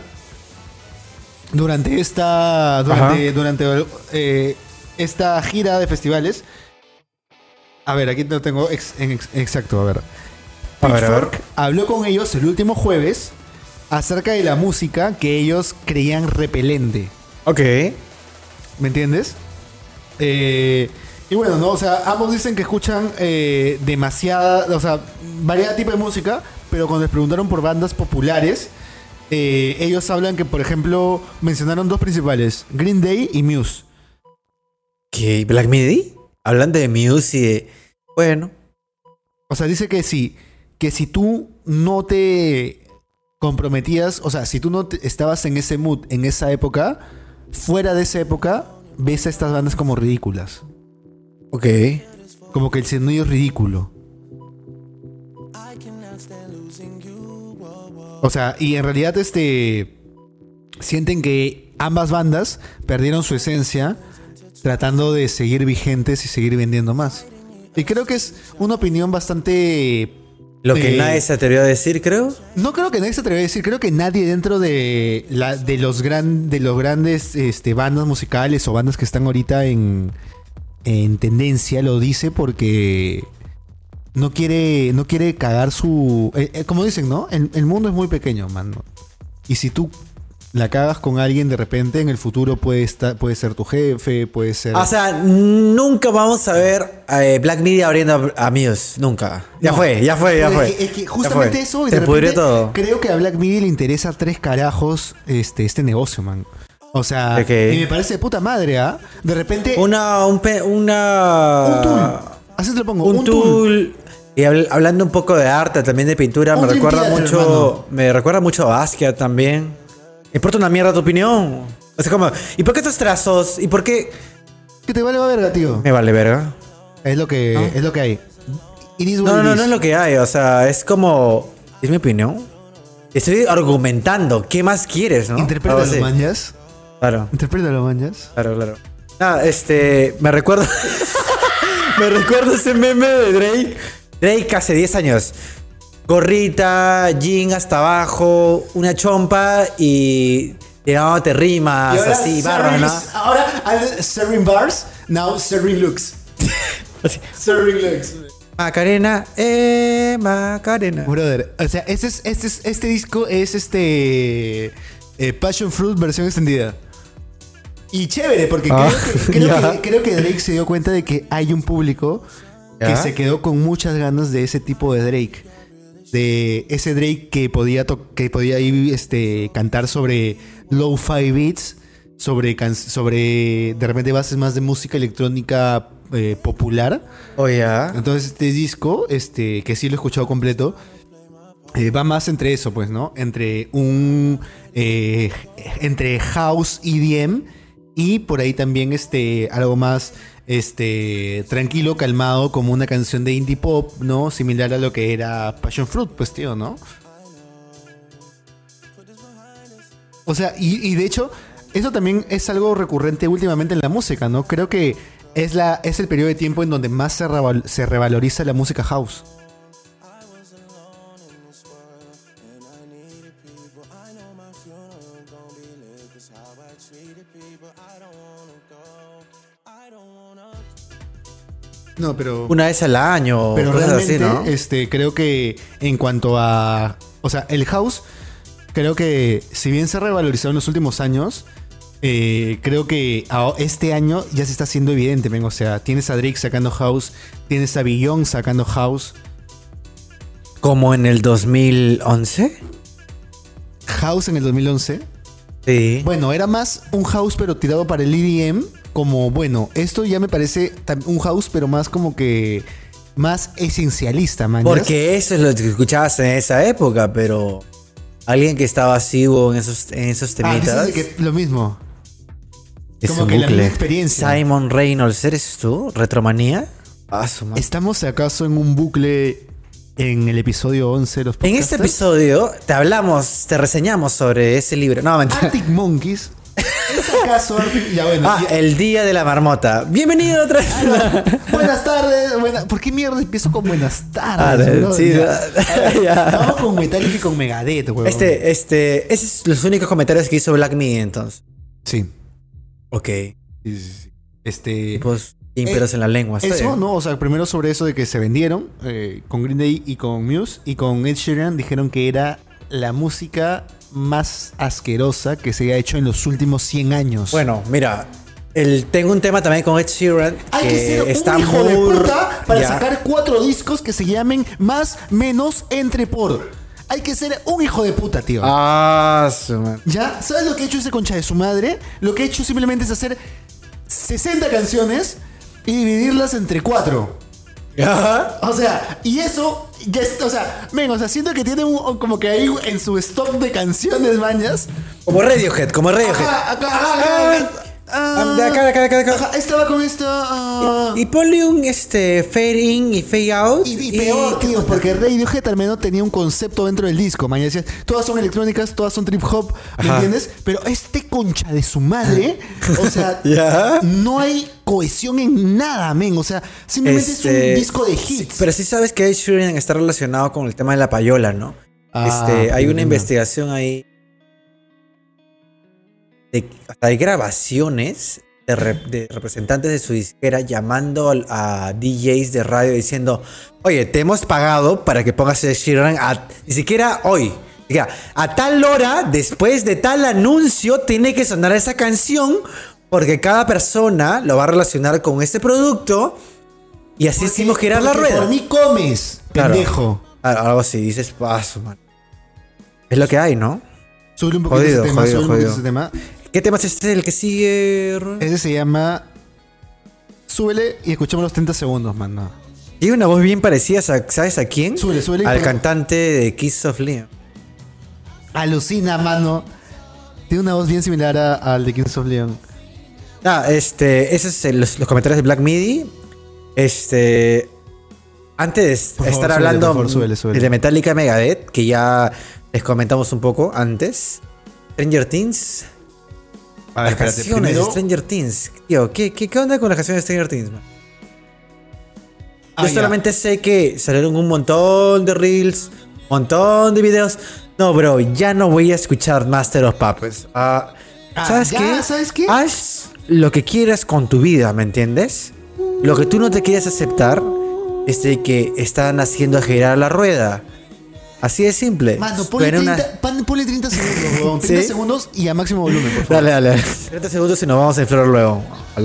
durante esta durante, durante eh, esta gira de festivales. A ver, aquí lo tengo ex- en ex- exacto, a ver. A ver, a ver. Pitchfork habló con ellos el último jueves acerca de la música que ellos creían repelente. Ok. ¿Me entiendes? Eh, y bueno, ¿no? O sea, ambos dicen que escuchan eh, demasiada, o sea, variedad de tipo de música, pero cuando les preguntaron por bandas populares, eh, ellos hablan que, por ejemplo, mencionaron dos principales, Green Day y Muse. ¿Qué? ¿Black Midi? Hablan de Muse y de. Bueno. O sea, dice que si, que si tú no te comprometías, o sea, si tú no te- estabas en ese mood en esa época, fuera de esa época, ves a estas bandas como ridículas. Ok. Como que el sonido es ridículo. O sea, y en realidad este sienten que ambas bandas perdieron su esencia tratando de seguir vigentes y seguir vendiendo más. Y creo que es una opinión bastante Lo que Eh, nadie se atrevió a decir, creo. no creo que nadie se atreva a decir, creo que nadie dentro de la, de los gran, de los grandes este, bandas musicales o bandas que están ahorita en, en tendencia lo dice porque no quiere, no quiere cagar su. eh, eh, como dicen, ¿no? El, el mundo es muy pequeño, mano. Y si tú la cagas con alguien de repente, en el futuro puede, estar, puede ser tu jefe, puede ser... O sea, nunca vamos a ver eh, Black Media abriendo a, a Muse. Nunca. Ya No. fue, ya fue, ya fue. Es que, es que Ya justamente eso, de repente, todo. creo que a Black Media le interesa tres carajos este, este negocio, man. O sea, y me parece de puta madre, ¿ah? De repente, Una, un, pe- una... un tool. Así te lo pongo, un, tool. Y habl- hablando un poco de arte, también de pintura, Un me recuerda Theater, mucho. hermano. Me recuerda mucho a Basquiat también. Me importa una mierda tu opinión. O sea, como, ¿y por qué estos trazos? ¿Y por qué? Que te vale verga, tío. Me vale verga. Es lo que, es lo que hay. It is what No, no, it no, is. no es lo que hay. O sea, es como. Es mi opinión. Estoy argumentando. ¿Qué más quieres, no? Algo Interprétalo, así. mañas. Claro. Interprétalo, mañas. Claro, claro. Ah, este. Me recuerdo. [LAUGHS] me recuerdo ese meme de Drake. Drake hace 10 años. Gorrita, jean hasta abajo, una chompa y. Tirándote rimas, así, barra, ¿no? Ahora, I'm serving bars, now serving looks. Serving looks. Macarena, eh, Macarena. Brother, o sea, este, es, este, es- este disco es este eh, Passion Fruit versión extendida. Y chévere, porque Ah, creo, que, creo, [LAUGHS] que, creo que Drake se dio cuenta de que hay un público que se quedó con muchas ganas de ese tipo de Drake. De ese Drake que podía, que podía ir, este, cantar sobre low-fi beats, sobre, sobre de repente bases más de música electrónica eh, popular. Oh, ya. Entonces este disco, este, que sí lo he escuchado completo, eh, va más entre eso, pues, ¿no? Entre un... eh, entre house EDM y por ahí también este, algo más este, tranquilo, calmado, como una canción de indie pop, ¿no? Similar a lo que era Passion Fruit, pues, tío, ¿no? O sea, y, y de hecho, eso también es algo recurrente últimamente en la música, ¿no? Creo que es, la, es el periodo de tiempo en donde más se, se revaloriza la música house. No, pero... Una vez al año. Pero realmente, así, ¿no? este, creo que en cuanto a. O sea, el house, creo que si bien se ha revalorizado en los últimos años, eh, creo que a- este año ya se está haciendo evidente, men. O sea, tienes a Drake sacando house, tienes a Billon sacando house. Como en el 2011. House en el 2011. Sí. Bueno, era más un house, pero tirado para el EDM. Como, bueno, esto ya me parece un house, pero más como que. Más esencialista, man. Porque eso es lo que escuchabas en esa época, pero alguien que estaba asiduo en esos, en esos Ah, temitas. de que lo mismo. es como un que la bucle. misma experiencia. Simon Reynolds, ¿eres tú? ¿Retromanía? Ah, su madre. ¿Estamos acaso en un bucle en el episodio 11 de los En podcasts? este episodio te hablamos, te reseñamos sobre ese libro. No, mentira. Arctic Monkeys. ¿Es acaso Arctic? Ya bueno. Ah, ya- el día de la marmota. Bienvenido otra vez. Buenas tardes. buena- ¿Por qué mierda empiezo con buenas Ah, tardes? bro? sí, Ya. A ver, [LAUGHS] ya. Vamos con Metallica y con Megadeth, weón. Este, este, esos son los únicos comentarios que hizo Black Me entonces. Sí. Ok. Este. Tipos ímperos en la lengua. Eso. ¿no? O sea, primero sobre eso de que se vendieron eh, con Green Day y con Muse y con Ed Sheeran dijeron que era la música más asquerosa que se haya hecho en los últimos 100 años. Bueno, mira, el, tengo un tema también con Ed Sheeran Hay que ser un está hijo de puta para Ya. sacar cuatro discos que se llamen más, menos, entre, por. Hay que ser un hijo de puta, tío. Ah, su. ¿Ya? ¿Sabes lo que ha hecho ese concha de su madre? Lo que ha hecho simplemente es hacer 60 canciones y dividirlas entre cuatro. Ajá. O sea, y eso, ya es- o sea, ven, o sea, siento que tiene un, como que ahí en su stock de canciones, mañas. Como Radiohead, como Radiohead. Ajá, acá, ajá, acá, Ah, de acá, de acá, de acá, de acá. Ajá, estaba con esto. ah. Y ponle un este fade in y fade out. Y, y peor, tío, porque Radiohead al menos tenía un concepto dentro del disco. Man, y decías, todas son electrónicas, todas son trip hop, ¿me entiendes? Pero este concha de su madre, o sea, [LAUGHS] Ya. no hay cohesión en nada, men. O sea, simplemente es Este, un disco de sí, hits. pero sí sabes que Ed Sheeran está relacionado con el tema de la payola, ¿no? Ah, este, hay una no. investigación ahí de, hasta hay grabaciones de, rep- de representantes de su disquera llamando a DJs de radio diciendo, oye, te hemos pagado para que pongas Ed Sheeran a- ni siquiera hoy, Diga, a tal hora, después de tal anuncio, tiene que sonar esa canción porque cada persona lo va a relacionar con ese producto y así hicimos girar la rueda. Por mí comes, Claro. pendejo. Algo así, dices paso, man. Es lo que hay, ¿no? Sube un poquito Jodido, ese tema, jodido, sube un poquito jodido. ese tema. ¿Qué tema es este el que sigue? Ese se llama. Súbele y escuchemos los 30 segundos, mano. Tiene una voz bien parecida, a- ¿sabes a quién? Súbele, súbele Al cantante de Kiss of Leon. Alucina, mano. Tiene una voz bien similar al de Kings of Leon. Ah, este, esos son los, los comentarios de Black Midi. Este, antes de Por estar hablando favor, de Metallica Megadeth, que ya les comentamos un poco antes. Stranger Things. A las canciones de Stranger Things. Tío, ¿qué, qué, qué onda con las canciones de Stranger Things, man? Ah, Yo ya. solamente sé que salieron un montón de reels, un montón de videos. No, bro, ya no voy a escuchar Master of Puppets. Ah, Ah, ¿Sabes ya, qué? ¿sabes qué? Haz lo que quieras con tu vida, ¿me entiendes? Lo que tú no te quieres aceptar es de que están haciendo girar la rueda. Así de simple. Mano, ponle Pero una- 30, pan- ponle 30 segundos, weón. 30 [LAUGHS] ¿Sí? segundos y a máximo volumen, por favor. Dale, dale. 30 segundos y nos vamos a inflar luego. Al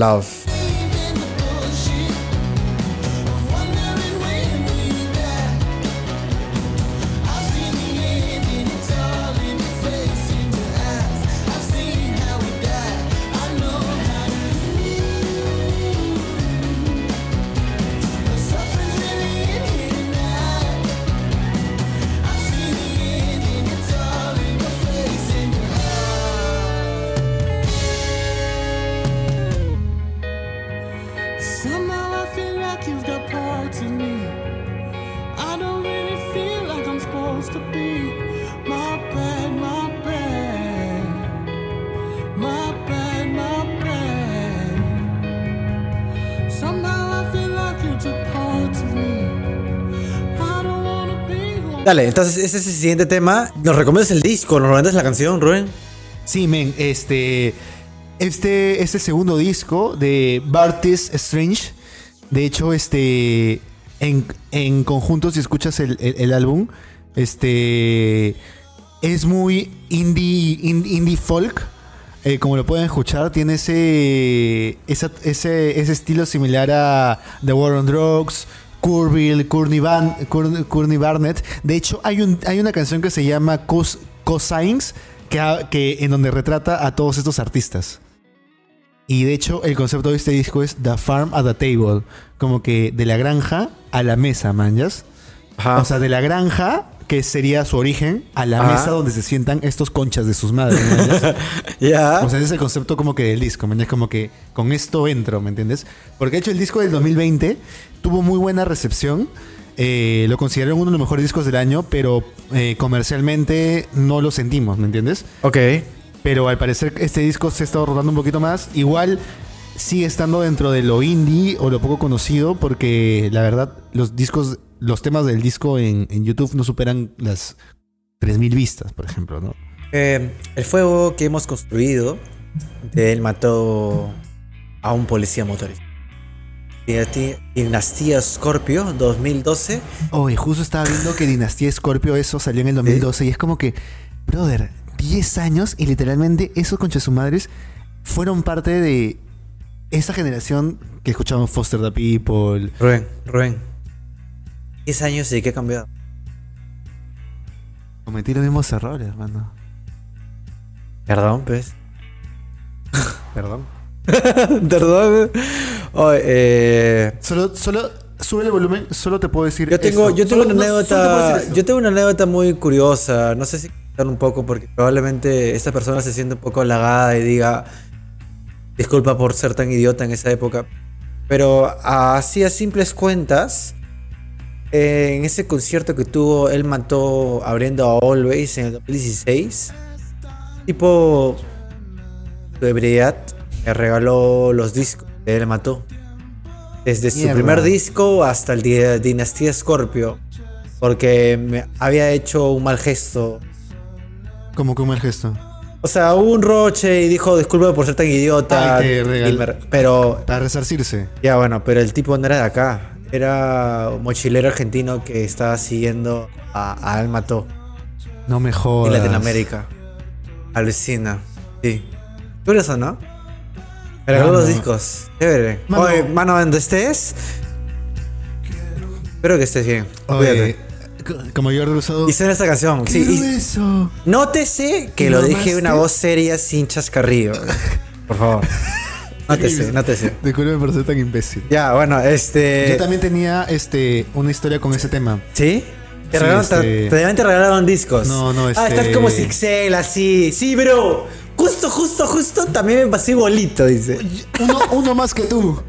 Dale, entonces ese es el siguiente tema. ¿Nos recomiendas el disco? ¿Nos recomiendas la canción, Rubén? Sí, men, este. Este, este segundo disco de Bartis Strange. De hecho, este. En, en conjunto, si escuchas el, el- álbum, este. Es muy indie, in- indie folk. eh, como lo pueden escuchar, tiene ese, esa- ese, ese estilo similar a The War on Drugs, Curville, Courtney, Barnett. De hecho, hay, un, hay una canción que se llama Cos, Cosigns, que, ha- que, en donde retrata a todos estos artistas. Y de hecho, el concepto de este disco es The Farm at the Table. Como que de la granja a la mesa, manjas. Ajá. O sea, de la granja, que sería su origen, a la Ajá. mesa donde se sientan estos conchas de sus madres. manjas. [LAUGHS] ya. O sea, ese es el concepto como que del disco, ¿me entiendes? Como que con esto entro, ¿me entiendes? Porque de hecho el disco del 2020 tuvo muy buena recepción. eh, lo consideraron uno de los mejores discos del año, pero eh, comercialmente no lo sentimos, ¿me entiendes? ok. Pero al parecer este disco se ha estado rotando un poquito más. Igual sigue estando dentro de lo indie o lo poco conocido, porque la verdad, los discos, los temas del disco en, en YouTube no superan las 3000 vistas, por ejemplo, ¿no? Eh, el fuego que hemos construido, de él mató a un policía motorista. Dinastía, Scorpio 2012. Oye, justo estaba viendo que Dinastía Scorpio, eso salió en el 2012 y es como que, brother, 10 años y literalmente esos conchas su madres fueron parte de esa generación que escuchaban Foster the People. Rubén, Rubén. 10 años y qué ha cambiado. Cometí los mismos errores, mano. Perdón, pues. [LAUGHS] Perdón. [LAUGHS] Perdón. Eh, Solo, solo, sube el volumen, solo te puedo decir yo tengo, yo tengo Solo- una no, te anécdota. Yo tengo una anécdota muy curiosa. No sé si contar un poco porque probablemente esta persona se siente un poco halagada y diga disculpa por ser tan idiota en esa época. Pero así a simples cuentas, eh, en ese concierto que tuvo, él mató abriendo a Always en el 2016. Tipo su ebriedad me regaló los discos que él mató. Desde su primer disco hasta el de Dinastía Scorpio. Porque me había hecho un mal gesto. Como que un mal gesto. O sea, hubo un roche y dijo disculpa por ser tan idiota. Ay, te regal- y me- pero Para resarcirse. ya bueno, pero el tipo no era de acá. Era un mochilero argentino que estaba siguiendo a, a Al Mató. No me en jodas. Latinoamérica. Alucina. Sí. Curioso, ¿no? Me regaló los discos. Chévere. Mano. Oye, mano, donde estés. Espero que estés bien. Oye, Cuídate. como Jordi. Y suena esta canción. Sí, Quiero y eso. nótese que ¿Y lo dije una voz seria sin chascarrillo. [LAUGHS] Por favor. Nótese, nótese. Disculpe por ser tan imbécil. Ya, bueno, este. Yo también tenía este, una historia con ese tema. ¿Sí? Te Sí, regalaron, te- este- te, te regalaron discos. No, no, Ah, este- estás como Sixel, así. Sí, pero justo, justo, justo también me pasé igualito, dice. Uno, uno más que tú.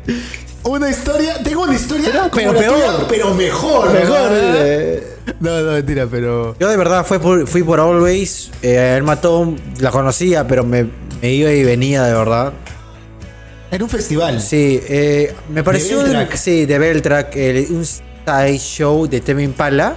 Una historia. Tengo una historia. Pero- como pero la peor. tuya, pero mejor. Mejor, ¿verdad? eh. No, no, mentira, pero. Yo de verdad fui por, fui por Always. eh, él mató, la conocía, pero me, me iba y venía de verdad. Era un festival. Sí, eh, me pareció. un- Beltrack. sí, de Beltrack, el- un side show de Temi Impala.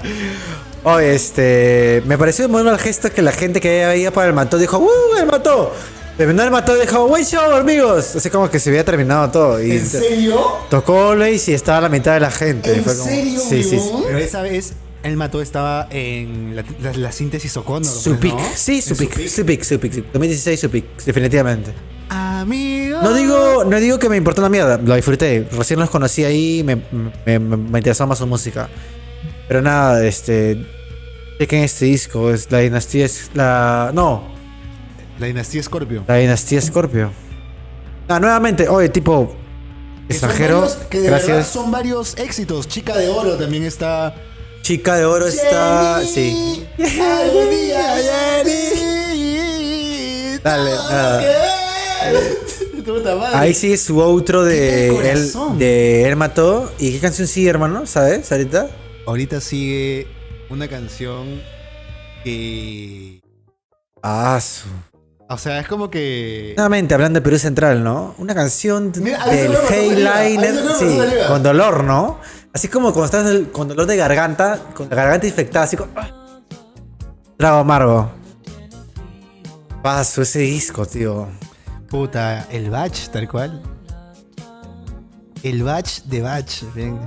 Oh, este. Me pareció muy mal gesto que la gente que iba para el mató dijo, ¡Uh! ¡El mató! Terminó el mató dijo, ¡Buen show, amigos! Así como que se había terminado todo. Y ¿En serio? Tocó Always y estaba la mitad de la gente. ¿En Fue como- serio, Sí, sí, sí. Pero esa vez el mató estaba en la, la- la síntesis O'Connor. pues, Supic. ¿no? Sí, Supic. Supic. Supic, Supic. 2016 Supic, definitivamente. Amigo. No digo, no digo que me importó una mierda, lo disfruté. Recién los conocí ahí, me, me, me- interesó más su música. Pero nada, este. Chequen este disco, es la dinastía es la. No, La dinastía Scorpio. la dinastía Scorpio. Ah, nuevamente, oye, tipo. Que son Extranjero. varios- que de verdad gracias. son varios éxitos. Chica de Oro también está. Chica de oro está. Sí. Jenny. Dale, madre. [LAUGHS] Ahí sigue su outro de el él, de él mató. ¿Y qué canción sigue, hermano? ¿Sabes? Ahorita. Ahorita sigue una canción que. Ah, su. O sea, es como que. Nuevamente hablando de Perú Central, ¿no? Una canción Mira, del pasó sí, con dolor, ¿no? Así como cuando estás con dolor de garganta, con la garganta infectada, así como. Trago amargo. Paso ese disco, tío. Puta, el batch, tal cual. El batch de batch. ven.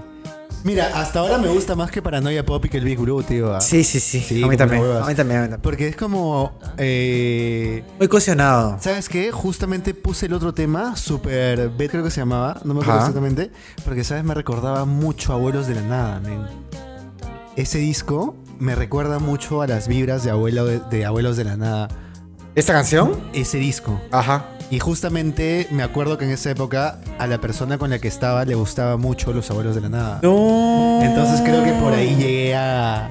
Mira, hasta ahora me gusta más que Paranoia Pop y que el Big Blue, tío. ah. Sí, sí, sí. Sí, a mí como también. huevas. A mí también, a mí también. Porque es como. eh, Muy cohesionado. ¿Sabes qué? Justamente puse el otro tema, Super Bet creo que se llamaba, no me acuerdo Ajá. exactamente, porque, ¿sabes? Me recordaba mucho a Abuelos de la Nada, men. Ese disco me recuerda mucho a las vibras de, abuelo de, de Abuelos de la Nada. ¿Esta canción? Ese disco. Ajá. Y justamente me acuerdo que en esa época a la persona con la que estaba le gustaba mucho Los Abuelos de la Nada. No. Entonces creo que por ahí llegué a...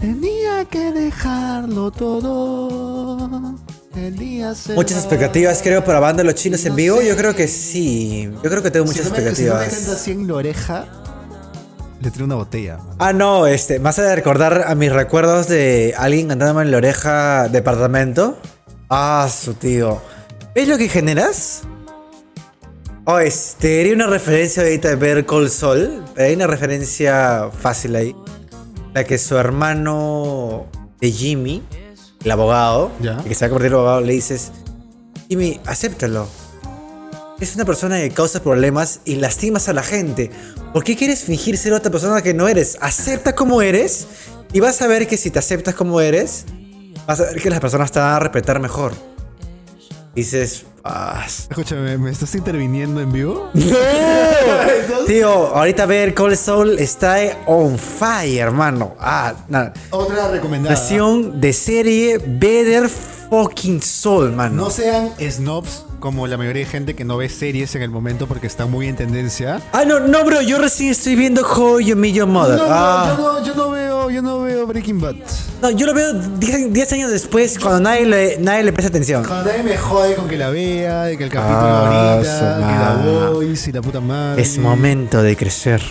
Tenía que dejarlo todo. Muchas va. expectativas, creo, para Banda Los Chinos en vivo. sé. Yo creo que sí. Yo creo que tengo muchas si me- Si me expectativas. así en la oreja, le tiro una botella. man. Ah, no, este, más allá de recordar a mis recuerdos de alguien cantándome en la oreja departamento. Ah, su tío. ¿Ves lo que generas? Oh, este, haría una referencia ahorita de ver Col Sol. Pero hay una referencia fácil ahí. La que su hermano de Jimmy, el abogado, Ya. que se va a convertir en abogado, le dices: Jimmy, acéptalo. Es una persona que causa problemas y lastimas a la gente. ¿Por qué quieres fingir ser otra persona que no eres? Acepta como eres y vas a ver que si te aceptas como eres, vas a ver que las personas te van a respetar mejor. Dices, ah, Escúchame, ¿me estás interviniendo en vivo? [LAUGHS] tío, ahorita ver Cold Soul está on fire, hermano. Ah, nada. Otra recomendada. Versión de serie Better Fucking Soul, mano. No sean snobs como la mayoría de gente que no ve series en el momento porque está muy en tendencia. Ah, no, no, bro, yo recién estoy viendo How You Meet Your Mother. No, no, ah. yo no, yo no veo, yo no veo Breaking Bad. No, yo lo veo 10 10 años después cuando nadie le, nadie le presta atención. Cuando nadie me jode con que la vea, de que el capítulo Ah, ahorita, que la voice y la puta madre. Es momento de crecer.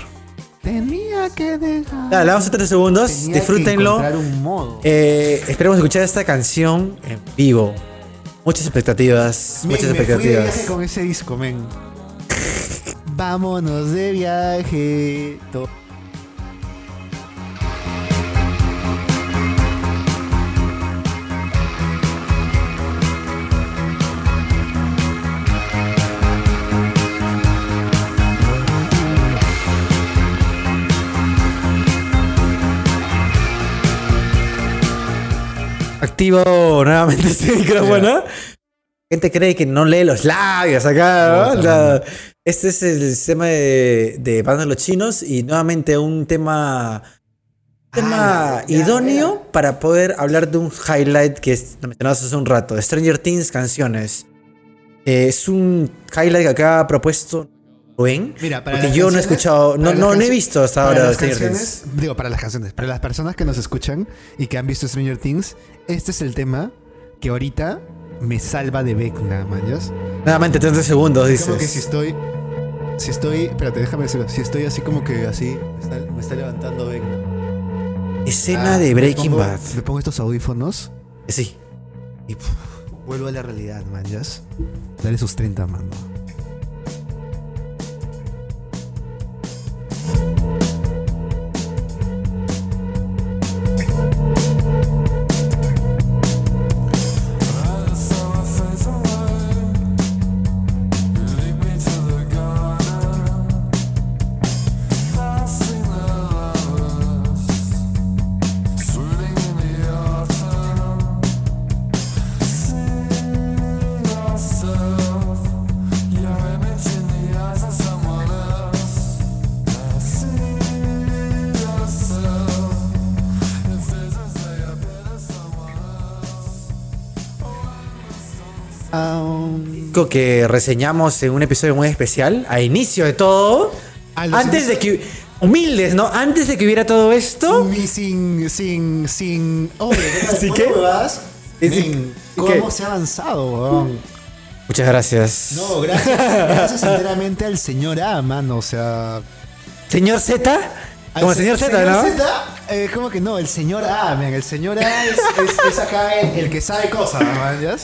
Tenía que dejar. Ya, le damos 3 segundos, Tenía disfrútenlo. encontrar un modo. Eh, esperemos escuchar esta canción en vivo. Muchas expectativas, muchas me fui de viaje expectativas. con ese disco, men. [LAUGHS] Vámonos de viaje. Activo nuevamente [LAUGHS] este micrófono. Gente cree que no lee los labios acá. La- este es el sistema de, de Banda de los Chinos y nuevamente un tema, tema Ah, ya, ya, idóneo para poder hablar de un highlight que es, lo mencionabas hace un rato, Stranger Things canciones. Eh, es un highlight que acá ha propuesto Rubén. Mira, para porque yo no he escuchado, no, no, no he visto hasta para ahora las Stranger Things. canciones, digo, para las canciones, para las personas que nos escuchan y que han visto Stranger Things, este es el tema que ahorita me salva de Vecna, mañas. Nuevamente 30 segundos, dices. Como que si estoy. Si estoy. Espérate, déjame decirlo. Si estoy así como que así. Me está, me está levantando Vecna. Escena Ah, de me Breaking pongo- Bad. Me pongo estos audífonos Sí. y puf, vuelvo a la realidad, manjas. Dale sus 30, mano. Disco que reseñamos en un episodio muy especial, a inicio de todo. Antes de que. Humildes, ¿no? Antes de que hubiera todo esto. Ni sin. sin. sin. Oye, [LAUGHS] ¿Sí y qué? ¿Cómo se ha avanzado, weón? Muchas gracias. No, gracias, gracias [LAUGHS] enteramente al señor A, mano. O sea. Señor Z. Como se- señor Z, ¿no? Z, eh, ¿cómo que no? El señor A, man. El señor A es, es- es acá el, el que sabe cosas, ¿no?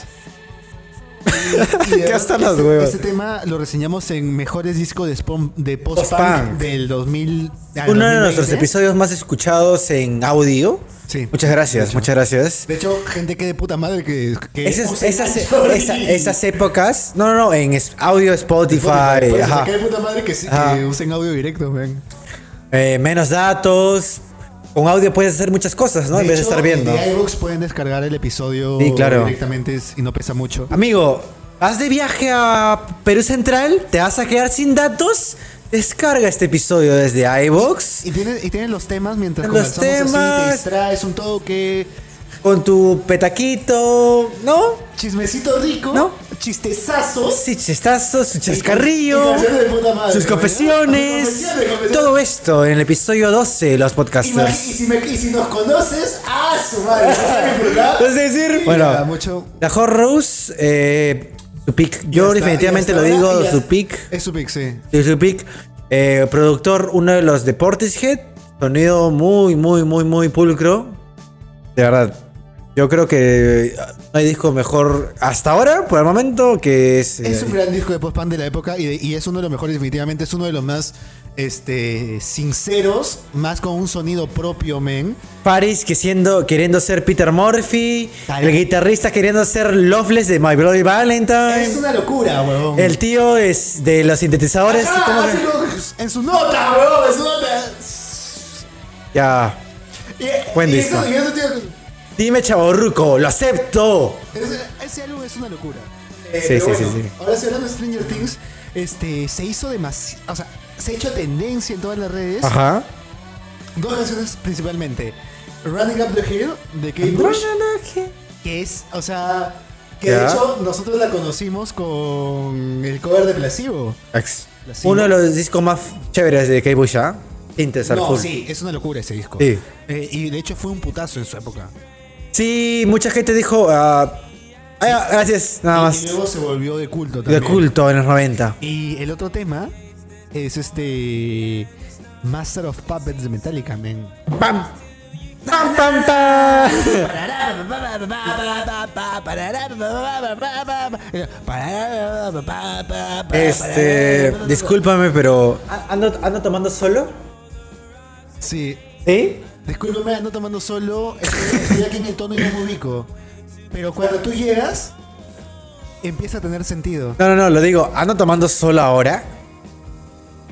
Y, [LAUGHS] Que hasta los este, huevos. este tema lo reseñamos en mejores discos de, spon- de Post-punk. post-punk del 2000. al Uno de 2020. nuestros episodios más escuchados en audio. Sí. Muchas gracias, De hecho. muchas gracias. De hecho, gente que de puta madre que. que Esas, esas, esa- esas épocas. No, no, no. En audio Spotify. Spotify, ajá. que de puta madre que, sí- que usen audio directo. Eh, menos datos. Con audio puedes hacer muchas cosas, ¿no? en vez de estar viendo. De iVoox pueden descargar el episodio Sí, claro. directamente y no pesa mucho. Amigo, vas de viaje a Perú Central, te vas a quedar sin datos. Descarga este episodio desde iVoox Y tienen, y tienen los temas mientras Los conversamos así, temas. te distraes un toque, con tu petaquito, ¿no? chismecito rico, ¿No? Chistezazos. Sí, chistazos, su chascarrillo, sus confesiones. Confesiones, confesiones. Todo esto en el episodio 12 de los y, podcasters. si me- y si nos conoces, ¡ah, su madre! [LAUGHS] Es decir, bueno, mucho. la Rose, eh, su pick. Yo definitivamente lo digo, su pick. Es su pick, sí. Sí, su pick. Eh, productor, uno de los de Portishead. Sonido muy, muy, muy, muy pulcro. De verdad. Yo creo que no hay disco mejor hasta ahora, por el momento, que es. eh, Es un gran disco de post-punk de la época y, de- y es uno de los mejores, definitivamente. Es uno de los más este, sinceros, más con un sonido propio, men. Paris que siendo, queriendo ser Peter Murphy. Tal. El guitarrista queriendo ser Loveless de My Bloody Valentine. Es una locura, huevón. El tío es de los sintetizadores. En su nota, huevón, en su nota. Ya. Y, Buen y disco. eso- y eso, tío, Dime, chavorruco, lo acepto. ese, ese álbum es una locura. Sí, Eh, sí, sí, bueno, sí. Ahora sí, hablando de Stranger Things, este, se hizo demasiado. O sea, se ha hecho tendencia en todas las redes. Ajá. Dos canciones principalmente. Running Up the Hill de Kate Bush. Que es, o sea, que de hecho nosotros la conocimos con el cover de Placebo. Ex. Uno de los discos más chéveres de Kate Bush, ¿ah? Tintes al No, full. sí, es una locura ese disco. Sí. Eh, y de hecho fue un putazo en su época. Sí, mucha gente dijo. ah, ah, gracias, nada más. Y luego se volvió de culto De también. culto en los 90. Y el otro tema es este Master of Puppets de Metallica, men. ¡Pam! ¡Pam, pam, pam! Este. Discúlpame, pero. ¿Ando, ando tomando solo? Sí. ¿Sí? Discúlpame, ando tomando solo. Estoy, estoy aquí en el tono y no me ubico. Pero cuando tú llegas, empieza a tener sentido. No, no, no, lo digo. ¿Ando tomando solo ahora?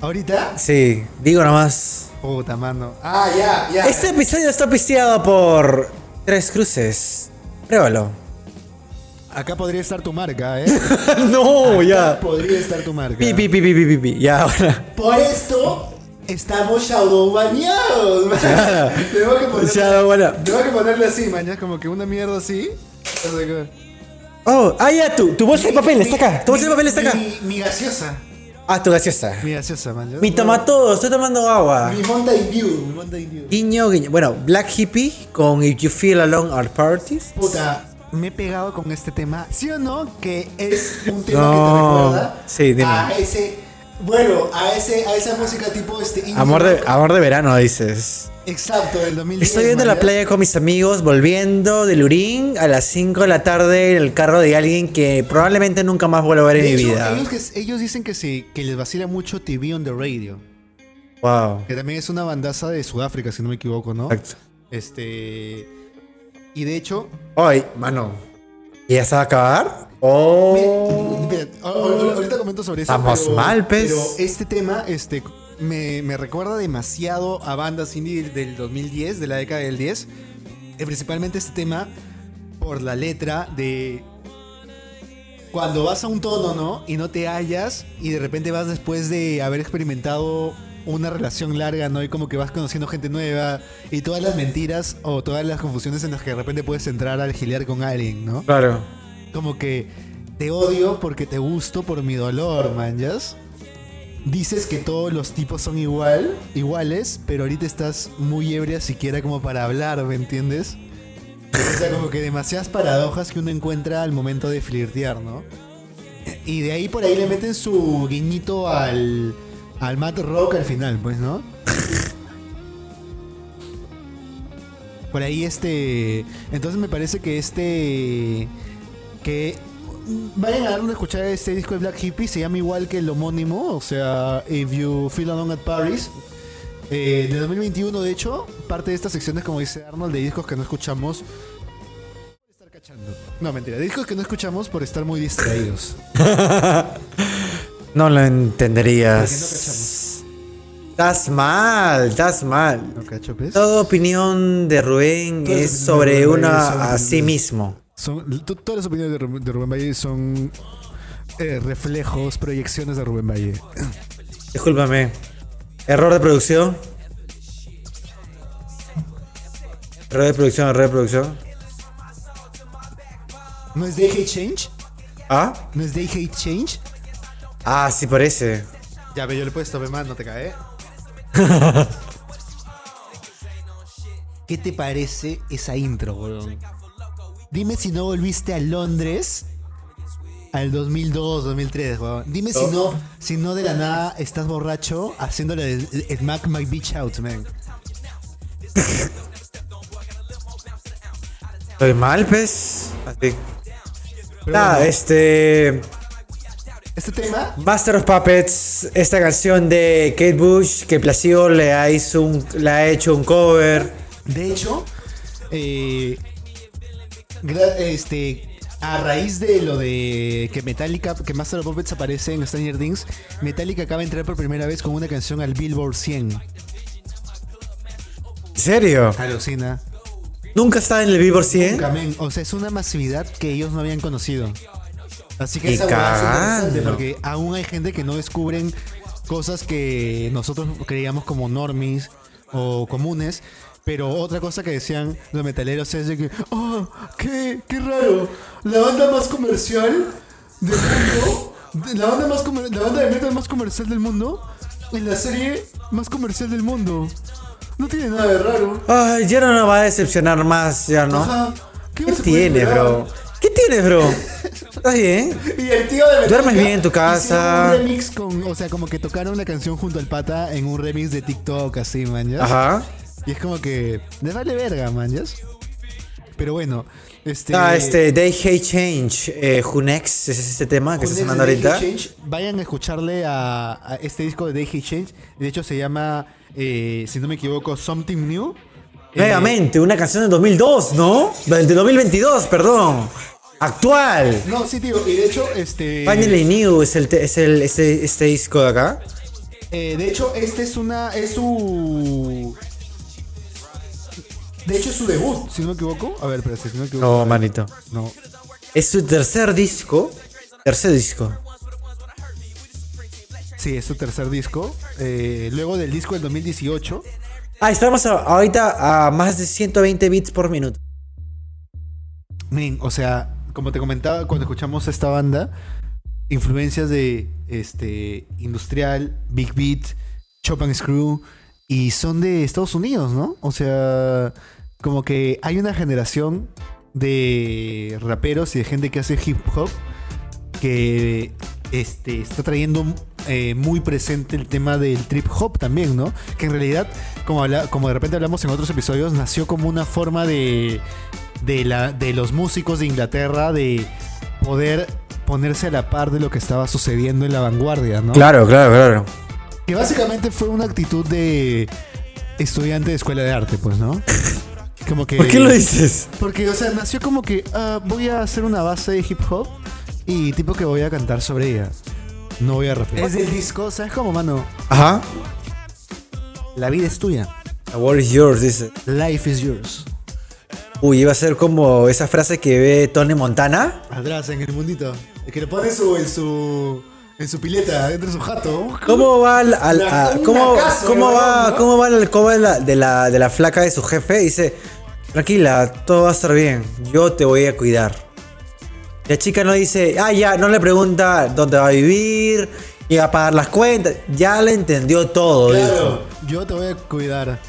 ¿Ahorita? Sí, digo nomás. Puta mano. Ah, ya, ya. Este episodio está pisteado por Tres Cruces. Pruébalo. Acá podría estar tu marca, ¿eh? [LAUGHS] no, Acá ya. Podría estar tu marca. Pi, pi, pi, pi, pi, pi, pi. Ya, ahora. Por esto estamos shadow bañados. man. [LAUGHS] Tengo que ponerle, tengo que ponerle así, man. ya, Como que una mierda así. O sea, que- Oh, ah, ya, tu, tu bolsa de papel está acá. Tu bolsa de papel está acá. Mi, mi gaseosa. Ah, tu gaseosa. Mi gaseosa, man. ya. Mi tomatodo, estoy tomando agua. Mi Mountain View. Mi Mountain View. Guiño, guiño. Bueno, Black Hippie con If You Feel Alone Our Parties. Puta, me he pegado con este tema. ¿Sí o no? Que es un tema No. que te recuerda Sí, dime. a ese. Bueno, a ese, a esa música tipo este indie Amor de, rock. amor de verano, dices. Exacto, del 2010. Estoy yendo a la playa con mis amigos, volviendo de Lurín a las 5 de la tarde en el carro de alguien que probablemente nunca más vuelva a ver en mi vida. Ellos, que- ellos dicen que, sí, que les vacila mucho TV on the Radio. Wow. Que también es una bandaza de Sudáfrica, si no me equivoco, ¿no? Exacto. Este. Y de hecho. Ay, mano. ¿Y ya se va a acabar? Oh. Ahorita comento sobre eso. Estamos pero- mal, pez. Pero este tema este, me, me recuerda demasiado a bandas indie del 2010, de la década del 10. Eh, principalmente este tema por la letra de. Cuando vas a un tono, ¿no? Y no te hallas, y de repente vas después de haber experimentado una relación larga, ¿no? Y como que vas conociendo gente nueva, y todas las mentiras o todas las confusiones en las que de repente puedes entrar al gilear con alguien, ¿no? Claro. Como que te odio porque te gusto por mi dolor, manjas. Dices que todos los tipos son igual, iguales, pero ahorita estás muy ebria siquiera como para hablar, ¿me entiendes? O sea, como que demasiadas paradojas que uno encuentra al momento de flirtear, ¿no? Y de ahí por ahí le meten su guiñito al, al Matt Rock al final, pues, ¿no? Por ahí este... Entonces me parece que este... Que vayan a dar una escuchada a este disco de Black Hippie, se llama igual que el homónimo, o sea, If You Feel Alone at Paris. Eh, de 2021, de hecho, parte de estas secciones, como dice Arnold, de discos que no escuchamos. No, mentira, discos que no escuchamos por estar muy distraídos. [LAUGHS] No lo no entenderías. Estás mal, estás mal. ¿No cacho, pues? Toda opinión de Rubén Todas es sobre de Rubén una son a sí mismo. Son, todas las opiniones de Rubén, de Rubén Valle son eh, reflejos, proyecciones de Rubén Valle. [COUGHS] Discúlpame. Error de producción. Error de producción, error de producción. ¿No es Day Hate Change? ¿Ah? ¿No es Hate Change? Ah, sí parece. Ya, ve, yo le he puesto, ve más, no te cae. [LAUGHS] ¿Qué te parece esa intro, weón? Dime si no volviste a Londres al 2002, 2003, weón. Dime si no, si no de la nada estás borracho haciéndole el, el Smack My Beach Out, man. ¿Estoy mal, pues? Así. Pero bueno, este. Este tema, Master of Puppets, esta canción de Kate Bush que Placido le ha, hizo un- le ha hecho un cover. de hecho, eh, este, a raíz de lo de que Metallica, que Master of Puppets aparece en Stranger Things, Metallica acaba de entrar por primera vez con una canción al Billboard 100. ¿En serio? Alucina. ¿Nunca está en el Billboard 100? Camen, O sea, es una masividad que ellos no habían conocido. Así que es interesante porque aún hay gente que no descubren cosas que nosotros creíamos como normis o comunes. Pero otra cosa que decían los metaleros es de que, oh, qué, qué raro, la banda más comercial del mundo, la banda, más comer- la banda de metal más comercial del mundo, en la serie más comercial del mundo. No tiene nada de raro. Ay, ya no nos va a decepcionar más, ya no. Ajá. ¿Qué esperar? bro? ¿Qué tienes, bro? ¿Estás bien? Y el tío de Metallica Duermes bien en tu casa. Un remix con, o sea, como que tocaron la canción junto al pata en un remix de TikTok, así, man, ¿ya? Ajá. Y es como que, les vale verga, man, ¿ya? Pero bueno, este. Ah, este, They Hate Change, eh, Next, ese es este tema que con está sonando ahorita. Change, vayan a escucharle a, a este disco de Day Hate Change. De hecho, se llama, eh, si no me equivoco, Something New. Eh, Nuevamente, una canción del 2002, ¿no? Del de 2022, perdón. Actual. no, sí, tío. Y de hecho, este. Finally New es el, es el este, este disco de acá. Eh, de hecho, este es una. Es su. De hecho, es su debut, si no me equivoco. A ver, pero si no me equivoco. No, manito. No. Es su tercer disco. Tercer disco. Sí, es su tercer disco. Eh, luego del disco del 2018. Ah, estamos ahorita a más de 120 bits por minuto. Men, o sea, como te comentaba cuando escuchamos esta banda, influencias de este industrial, Big Beat, Chop and Screw y son de Estados Unidos, ¿no? O sea, como que hay una generación de raperos y de gente que hace hip hop que este, está trayendo eh, muy presente el tema del trip hop también, ¿no? Que en realidad, como, habla- como de repente hablamos en otros episodios, nació como una forma de, de, la, de los músicos de Inglaterra de poder ponerse a la par de lo que estaba sucediendo en la vanguardia, ¿no? Claro, claro, claro. Que básicamente fue una actitud de estudiante de escuela de arte, pues, ¿no? [LAUGHS] Como que... ¿Por qué lo dices? Porque, o sea, nació como que ah, voy a hacer una base de hip hop y tipo que voy a cantar sobre ella. No voy a rapear. Es del disco, ¿sabes cómo, mano? Ajá. La vida es tuya. The world is yours, dice. Life is yours. Uy, iba a ser como esa frase que ve Tony Montana. Atrás, en el mundito. El que le pone su, en su... En su pileta, dentro de su jato. ¿Cómo va al, al- La- a- cómo, casa, cómo va, ¿no? cómo va el alcoba de la, de la, de la flaca de su jefe? Dice, tranquila, todo va a estar bien, yo te voy a cuidar. La chica no dice, ah, ya, no le pregunta dónde va a vivir, y va a pagar las cuentas, ya le entendió todo, dijo. Claro, yo te voy a cuidar.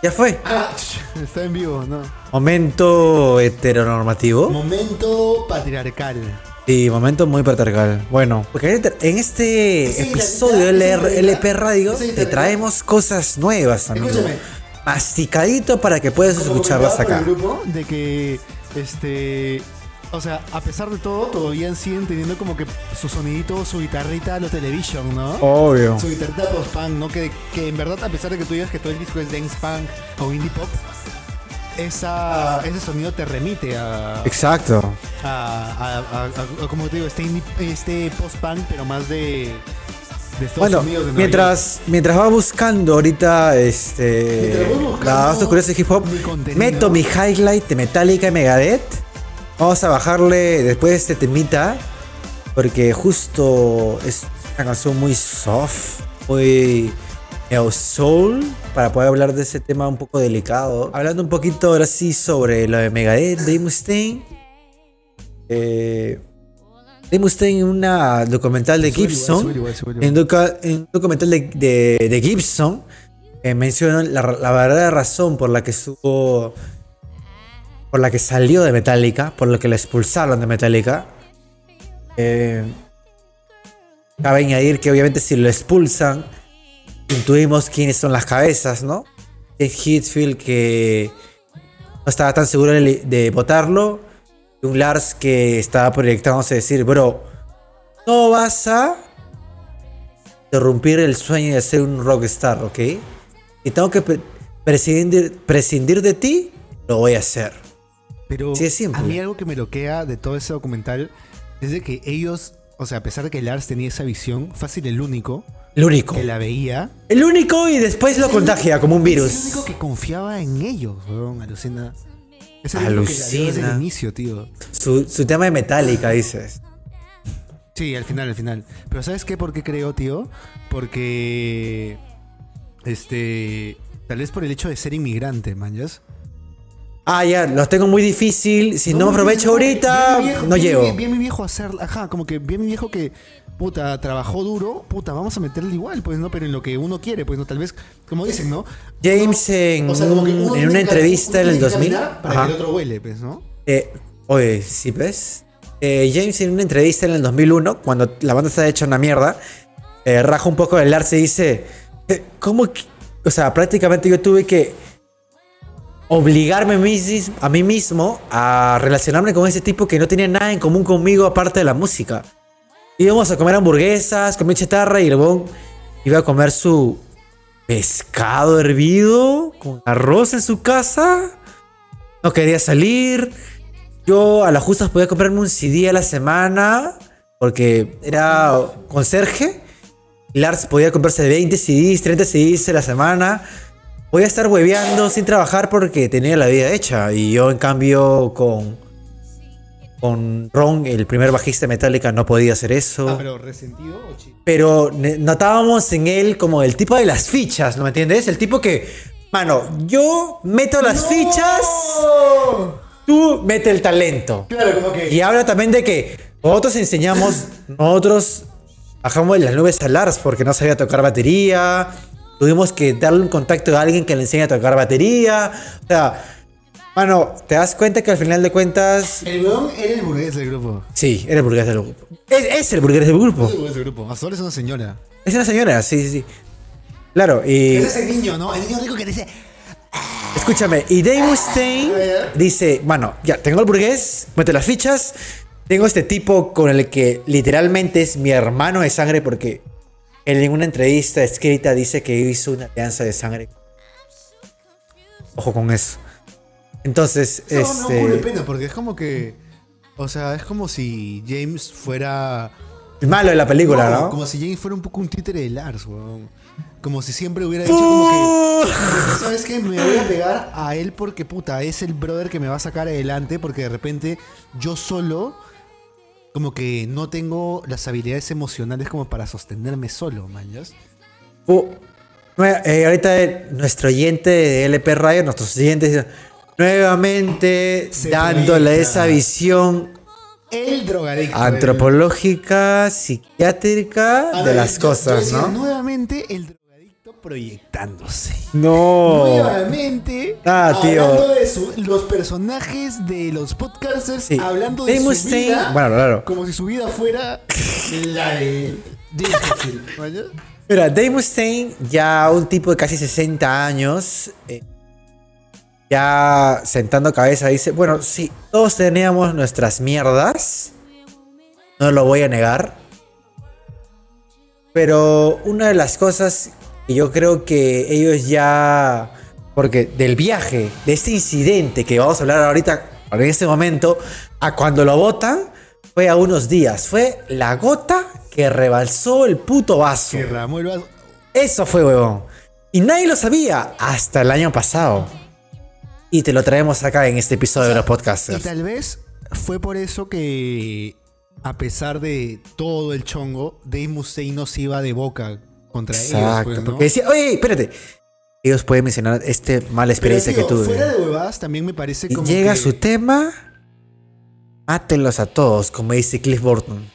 Ya fue. Ah, [LAUGHS] está en vivo, ¿no? Momento heteronormativo. Momento patriarcal. Sí, momento muy patriarcal. Bueno, porque en este Esa episodio de guitarrita, esa LR LP Radio te traemos cosas nuevas, amigo. Escúchame. Masticadito para que puedas escucharlas acá. por el grupo de que este o sea, a pesar de todo, todavía siguen teniendo como que su sonidito, su guitarrita a lo television, ¿no? Obvio. Su guitarrita post-punk, ¿no? Que, que en verdad, a pesar de que tú digas que todo el disco es dance punk o indie pop, esa, ese sonido te remite a, Exacto. a, a- a- a- a- como te digo, este, indie- este post-punk, pero más de, de Bueno, de mientras, mientras va buscando ahorita este buscando la curiosos de hip hop, mi meto mi highlight de Metallica y Megadeth. Vamos a bajarle después de este temita. Porque justo es una canción muy soft, muy soul, para poder hablar de ese tema un poco delicado. Hablando un poquito ahora sí sobre lo de Megadeth, Dave Mustaine. Eh, Dave Mustaine en una documental de Gibson. En, doca- en un documental de, de- de Gibson eh, mencionan la, la verdadera razón por la que estuvo. Por la que salió de Metallica, por la que la expulsaron de Metallica. Eh, cabe añadir que obviamente si lo expulsan, intuimos quiénes son las cabezas, ¿no? Es Hitfield que no estaba tan seguro de, votarlo. Y un Lars que estaba proyectándose a decir, bro, no vas a interrumpir el sueño de ser un rockstar, ¿ok? Y tengo que pre- prescindir, prescindir de ti, lo voy a hacer. Pero Sí, a mí algo que me loquea de todo ese documental es de que ellos, o sea, a pesar de que Lars tenía esa visión, fácil el único El único. que la veía. El único y después lo contagia como un Es el virus. único que confiaba en ellos, weón, alucina. Es el vio desde Alucina. el inicio, tío. Su, su tema de Metallica, dices. Sí, al final, al final. Pero ¿sabes qué? ¿Por qué creo, tío? Porque. Este. Tal vez por el hecho de ser inmigrante, manjas. Ah, ya, los tengo muy difícil. Si no, me aprovecho ahorita, no llego. Bien, bien mi viejo hacer. Ajá, como que bien mi viejo que. Puta, trabajó duro, puta, vamos a meterle igual, pues, ¿no? Pero en lo que uno quiere, pues, ¿no? Tal vez, como dicen, ¿no? James en, O sea, como que un- uno en una entrevista en el tiene que 2000. caminar Para Ajá. que el otro huele, pues, ¿no? Eh, oye, ¿sí ves? Eh, James en una entrevista en el 2001, cuando la banda estaba hecha una mierda, eh, raja un poco del arce y dice, eh, ¿cómo? que-?" O sea, prácticamente yo tuve que obligarme a mí, mismo a relacionarme con ese tipo que no tenía nada en común conmigo aparte de la música. Íbamos a comer hamburguesas, comer chatarra y el iba a comer su pescado hervido con arroz en su casa. No quería salir. Yo a las justas podía comprarme un CD a la semana porque era conserje. Lars podía comprarse 20 CDs, 30 CDs a la semana. Voy a estar hueveando sin trabajar porque tenía la vida hecha. Y yo, en cambio, con, con Ron, el primer bajista de Metallica, no podía hacer eso. Ah, pero resentido o. Pero notábamos en él como el tipo de las fichas, ¿no me entiendes? El tipo que, mano, yo meto las fichas, tú mete el talento. Claro, como que. Y habla también de que nosotros enseñamos, nosotros bajamos de las nubes a Lars porque no sabía tocar batería. Tuvimos que darle un contacto a alguien que le enseñe a tocar batería. O sea, mano, te das cuenta que al final de cuentas, El weón era el burgués del grupo. sí, era el burgués del grupo. Es, es el burgués del grupo. Es el burgués del grupo. Ahora es una señora. Es una señora, sí, sí, sí. Claro, y Es ese niño, ¿no? El niño rico que dice. escúchame, y Dave Mustaine dice, bueno, ya, tengo el burgués, mete las fichas, tengo este tipo con el que literalmente es mi hermano de sangre porque él en una entrevista escrita dice que hizo una alianza de sangre. Ojo con eso. Entonces, no, este... culo de pena, porque es como que. O sea, es como si James fuera. el malo de la película, ¿no? Como si James fuera un poco un títere de Lars, weón. Como si siempre hubiera dicho como que. ¿Sabes qué? Me voy a pegar a él porque, puta, es el brother que me va a sacar adelante porque de repente yo solo. Como que no tengo las habilidades emocionales como para sostenerme solo. Uh, nue- eh, ahorita eh, nuestro oyente de LP Radio, nuestros oyentes, nuevamente Se dándole esa visión El drogadicto. antropológica, psiquiátrica A de las yo- yo cosas, decía, ¿no? Nuevamente el drogadicto proyectándose. No. Nuevamente, Ah, tío. hablando de su- los personajes de los podcasters, Sí. hablando de su vida, bueno, claro. como si su vida fuera la de. Mira, Dave Mustaine, ya un tipo de casi 60 años, eh, ya sentando cabeza, dice, bueno, sí, todos teníamos nuestras mierdas, no lo voy a negar, pero una de las cosas que yo creo que ellos ya, porque del viaje, de este incidente que vamos a hablar ahorita, en este momento, a cuando lo votan, fue a unos días, fue la gota que rebalsó el puto vaso. Que Eso fue, huevón. Y nadie lo sabía hasta el año pasado. Y te lo traemos acá en este episodio de los Y podcasters. tal vez fue por eso que, a pesar de todo el chongo, Dave Mustaine no se iba de boca contra ellos. Exacto. pues, ¿no? Porque decía, oye, espérate. Ellos pueden mencionar este mala experiencia Pero, que tuve. Fuera de huevadas, también me parece como llega que- su tema. Mátenlos a todos, como dice Cliff Burton.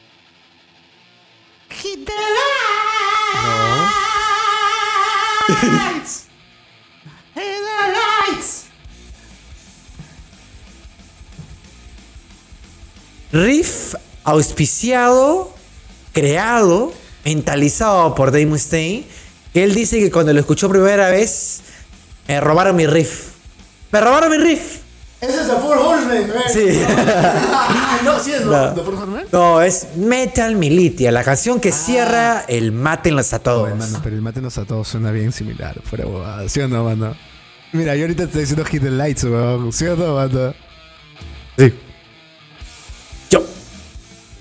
[LAUGHS] Riff auspiciado, creado, mentalizado por Dave Mustaine. Que él dice que cuando lo escuchó primera vez, me robaron mi riff. ¡Me robaron mi riff! Ese es The Four Horsemen, man. Sí. no, sí es, ¿no? No. The Four Horsemen. No, es Metal Militia, la canción que cierra el Mátenlos a todos. Oye, mano, pero el Mátenos a todos suena bien similar, fuera huevada. ¿Sí o no, mano? Mira, yo ahorita te estoy diciendo Hit the Lights, weón. ¿Sí o no, mano? Sí. Yo.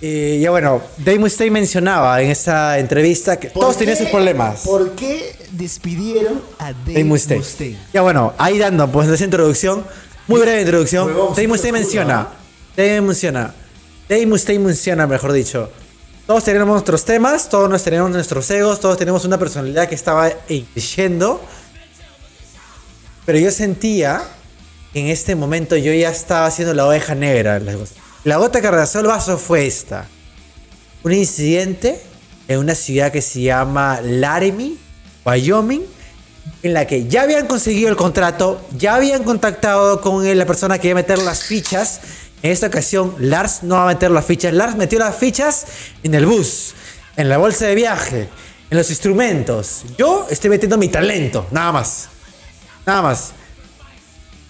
Y ya bueno, Dave Mustaine mencionaba en esa entrevista que todos tenían sus problemas. ¿Por qué despidieron a Dave, Dave Mustaine. Mustaine? Ya bueno, ahí dando pues esa introducción, muy breve introducción. Huevón, Dave Mustaine menciona. Dave menciona, Dave Mustaine menciona, mejor dicho. Todos tenemos nuestros temas, todos nos tenemos nuestros egos, todos tenemos una personalidad que estaba creciendo. Pero yo sentía que en este momento yo ya estaba haciendo la oveja negra. en las cosas. La gota que arrasó el vaso fue esta. Un incidente en una ciudad que se llama Laramie, Wyoming, en la que ya habían conseguido el contrato, ya habían contactado con la persona que iba a meter las fichas. En esta ocasión, Lars no va a meter las fichas. Lars metió las fichas en el bus, en la bolsa de viaje, en los instrumentos. Yo estoy metiendo mi talento, nada más. Nada más.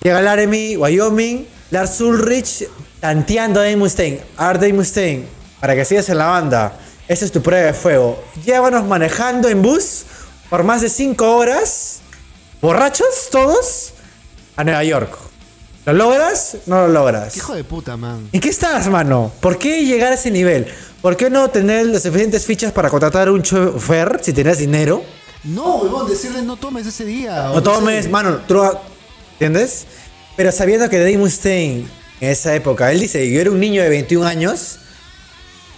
Llega Laramie, Wyoming, Lars Ulrich tanteando a Dave Mustaine. A ver, Dave Mustaine, para que sigas en la banda. Esa es tu prueba de fuego. Llévanos manejando en bus por más de 5 horas, borrachos todos, a Nueva York. ¿Lo logras? No lo logras. ¿Qué hijo de puta, man? ¿En qué estás, mano? ¿Por qué llegar a ese nivel? ¿Por qué no tener las suficientes fichas para contratar un chofer si tenías dinero? No, huevón, decirle no tomes ese día. No tomes, mano, droga. ¿Entiendes? Pero sabiendo que Dave Mustaine en esa época, él dice, yo era un niño de 21 años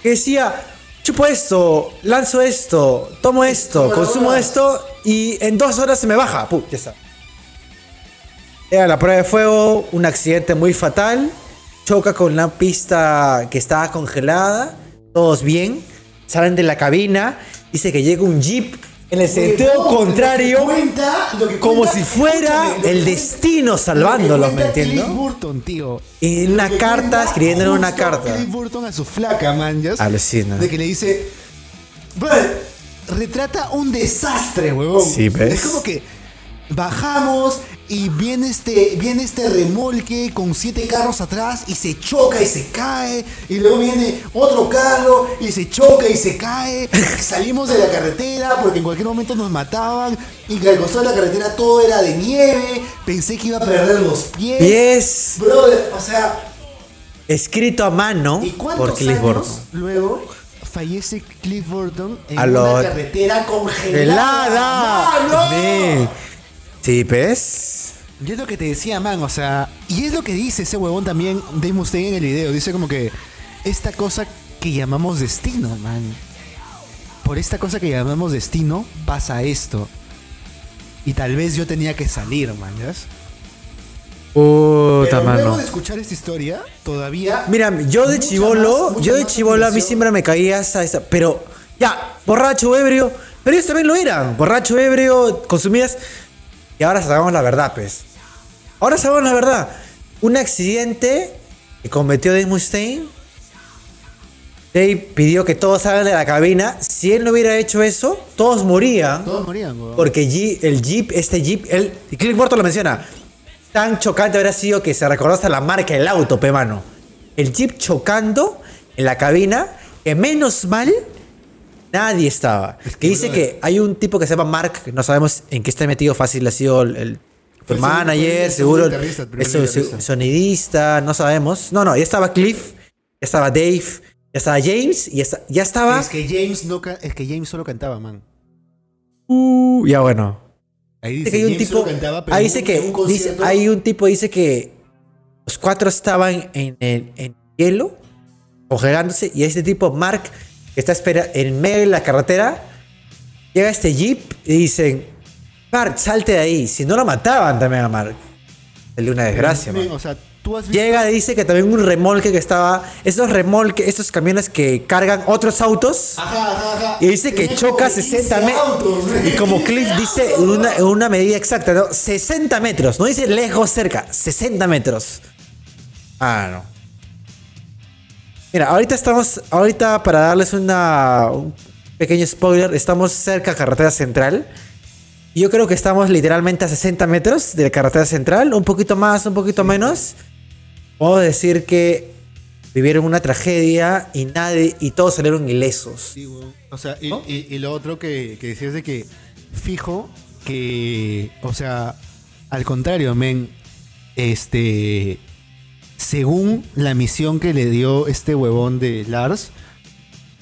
que decía, chupo esto, lanzo esto, tomo esto, consumo esto y en dos horas se me baja. Pum, ya está. Era la prueba de fuego, un accidente muy fatal, choca con la pista que estaba congelada, todos bien, salen de la cabina, dice que llega un jeep en el sentido contrario, lo cuenta- lo como si fuera escúchame, el destino salvándolos, ¿me entiendes? Burton, tío. Y en una carta, en una carta. Cliff Burton a su flaca, man. De que le dice. "Brother, retrata un desastre, huevón. Sí, ¿ves? Es como que bajamos y viene este, viene este remolque con siete carros atrás y se choca y se cae. Y luego viene otro carro y se choca y se cae. [LAUGHS] Salimos de la carretera porque en cualquier momento nos mataban. Y al costado de la carretera todo era de nieve. Pensé que iba a perder los pies. Pies. Brother, o sea, escrito a mano ¿y cuántos por Cliff años Burton. luego fallece Cliff en A una lo- carretera congelada? ¡Helada! ¡Mano! Sí, ¿ves? Y es lo que te decía, man, o sea, y es lo que dice ese huevón también, Dave Mustaine en el video, dice como que esta cosa que llamamos destino, man. Por esta cosa que llamamos destino pasa esto. Y tal vez yo tenía que salir, man, ¿ya? Puta, Pero luego mano. de escuchar esta historia, todavía... Mira, yo de chivolo, yo de chivolo a mí siempre me caía esa, esa. Pero, ya, borracho, ebrio. Pero ellos también lo eran. Borracho, ebrio, consumidas. Y ahora sabemos la verdad, pues. Ahora sabemos la verdad. Un accidente que cometió Dave Mustaine. Dave pidió que todos salgan de la cabina. Si él no hubiera hecho eso, todos morían. Todos morían, huevón. Porque el Jeep, este Jeep, el, y Cliff Burton lo menciona. Tan chocante habría sido que se recordó hasta la marca del auto, pe mano. El Jeep chocando en la cabina, que menos mal nadie estaba. que dice que hay un tipo que se llama Mark, que no sabemos en qué está metido, fácil ha sido el, el- Fue manager, seguro. guitarrista. sonidista, no sabemos. No, no, ya estaba Cliff, ya estaba Dave, ya estaba James, y ya, ya estaba. Es que James no es que James solo cantaba, man. Uh, ya bueno. Ahí Dice que hay un tipo. solo cantaba, pero ahí dice que. un dice, hay un tipo dice que los cuatro estaban en, en- en hielo, congelándose, y este tipo, Mark, está espera en medio de la carretera, llega este jeep y dicen: Mark, salte de ahí. Si no lo mataban también a Mark. Salió una desgracia, Men, man. O sea, tú has visto Llega y dice que también un remolque que estaba. Estos remolques, estos camiones que cargan otros autos. Ajá, ajá, ajá. Y dice que choca como 60 15 metros. Y como 15 Cliff dice una, una medida exacta, ¿no? 60 metros. No dice lejos, cerca. 60 metros. Ah, no. Mira, ahorita estamos. Ahorita, para darles una, un pequeño spoiler, estamos cerca a carretera central. Yo creo que estamos literalmente a 60 metros de la carretera central. Un poquito más, un poquito menos. Puedo decir que vivieron una tragedia y nadie. Y todos salieron ilesos. Sí. O sea, y, y- y lo otro que, que decías de que fijo que, o sea, al contrario, men, este, según la misión que le dio este huevón de Lars,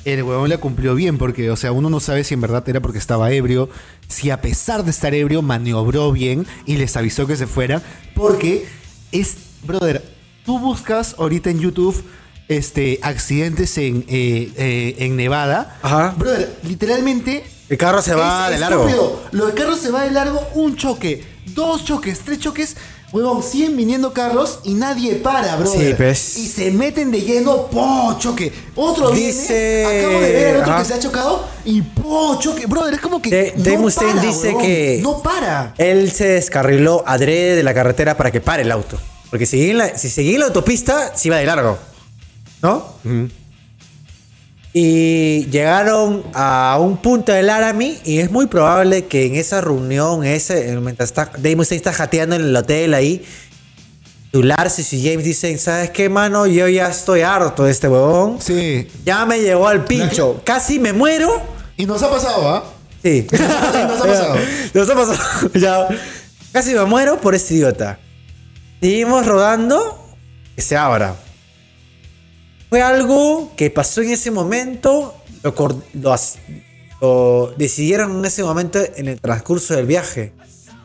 el huevón la cumplió bien, porque, o sea, uno no sabe si en verdad era porque estaba ebrio, si a pesar de estar ebrio maniobró bien y les avisó que se fueran, porque es, brother, tú buscas ahorita en YouTube este, accidentes en, eh, eh, en Nevada, Ajá. brother, literalmente... El carro se va es de largo. estúpido. Lo del carro se va de largo, un choque, dos choques, tres choques. Huevón, siguen viniendo carros y nadie para, brother. Sí, pues. Y se meten de lleno, ¡po! Choque. Otro Dice- viene, acabo de ver al otro Ajá. que se ha chocado y ¡po! Choque. Brother, es como que De- no Dave Mustaine para, dice huevón, que- No para. Él se descarriló adrede de la carretera para que pare el auto. Porque si seguía en la, si seguía en la autopista, se iba de largo. ¿No? Y llegaron a un punto del Laramie y es muy probable que en esa reunión, ese, mientras está, Dave Mustaine está jateando en el hotel ahí, Lars y James dicen, ¿sabes qué, mano? Yo ya estoy harto de este huevón. Sí. Ya me llegó al pincho. Casi me muero. Y nos ha pasado, ¿ah? Sí. [LAUGHS] Nos ha pasado. [LAUGHS] Nos ha pasado. [LAUGHS] Ya. Casi me muero por este idiota. Seguimos rodando. Que se abra. Fue algo que pasó en ese momento. Lo, lo lo decidieron en ese momento en el transcurso del viaje.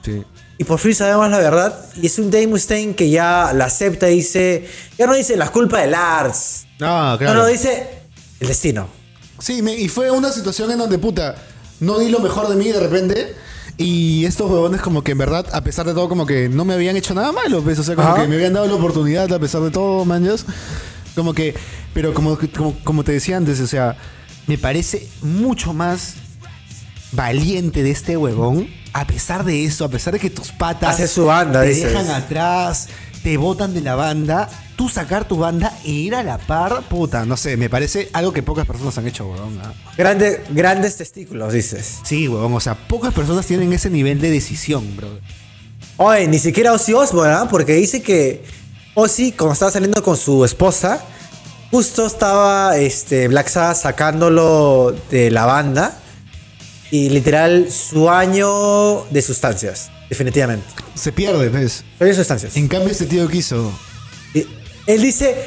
Sí. Y por fin sabemos la verdad. Y es un Dave Mustaine que ya la acepta y dice. Ya no dice la culpa de Lars. Ah, claro. No, no, dice el destino. Sí, me- y fue una situación en donde, puta, no di lo mejor de mí de repente. Y estos huevones como que en verdad, a pesar de todo, como que no me habían hecho nada malo, ¿ves? O sea, como Ajá. que me habían dado la oportunidad a pesar de todo, manjas. Como que, pero como, como, como te decía antes, o sea, me parece mucho más valiente de este huevón, a pesar de eso, a pesar de que tus patas Hace su banda, te dices. dejan atrás, te botan de la banda, tú sacar tu banda e ir a la par, puta, no sé, me parece algo que pocas personas han hecho, huevón. ¿ah? Grande, grandes testículos, dices. Sí, huevón, o sea, pocas personas tienen ese nivel de decisión, bro. Oye, ni siquiera Ozzy Osbourne, ¿ah? Porque dice que Ozzy, cuando estaba saliendo con su esposa, justo estaba este, Black Sabbath sacándolo de la banda. Y literal, su año de sustancias. Definitivamente. Se pierde, ¿ves? Año de sustancias. En cambio, este tío quiso. Y él dice,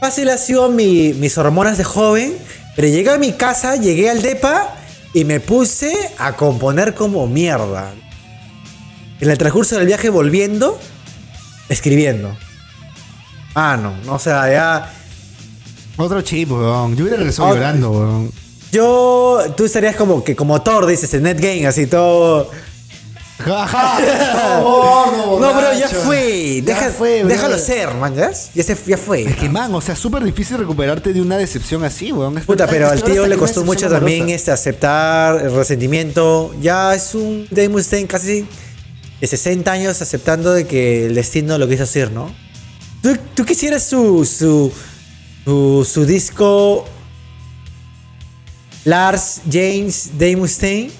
fácil ha sido mi- mis hormonas de joven, pero llegué a mi casa, llegué al DEPA y me puse a componer como mierda. En el transcurso del viaje volviendo, escribiendo. Ah, no, o sea, ya... Otro chip, huevón. Yo hubiera regresado Otro- llorando, huevón. Yo, tú estarías como que como Thor, dices, en Netgame, así todo... Jaja, todo [LAUGHS] No, bro, ya borracho. fue. Ya Deja- fue, bro. déjalo ser, man, ¿ya? Ya, se, ya fue. Es que, man, o sea, es súper difícil recuperarte de una decepción así, weón. Es Puta, verdad, pero es al tío le costó mucho decepción también amorosa. este, aceptar el resentimiento. Ya es un Dave Mustaine casi de 60 años aceptando de que el destino lo quiso hacer, ¿no? ¿Tú, tú quisieras su, su, su, su disco Lars James Dave Mustaine?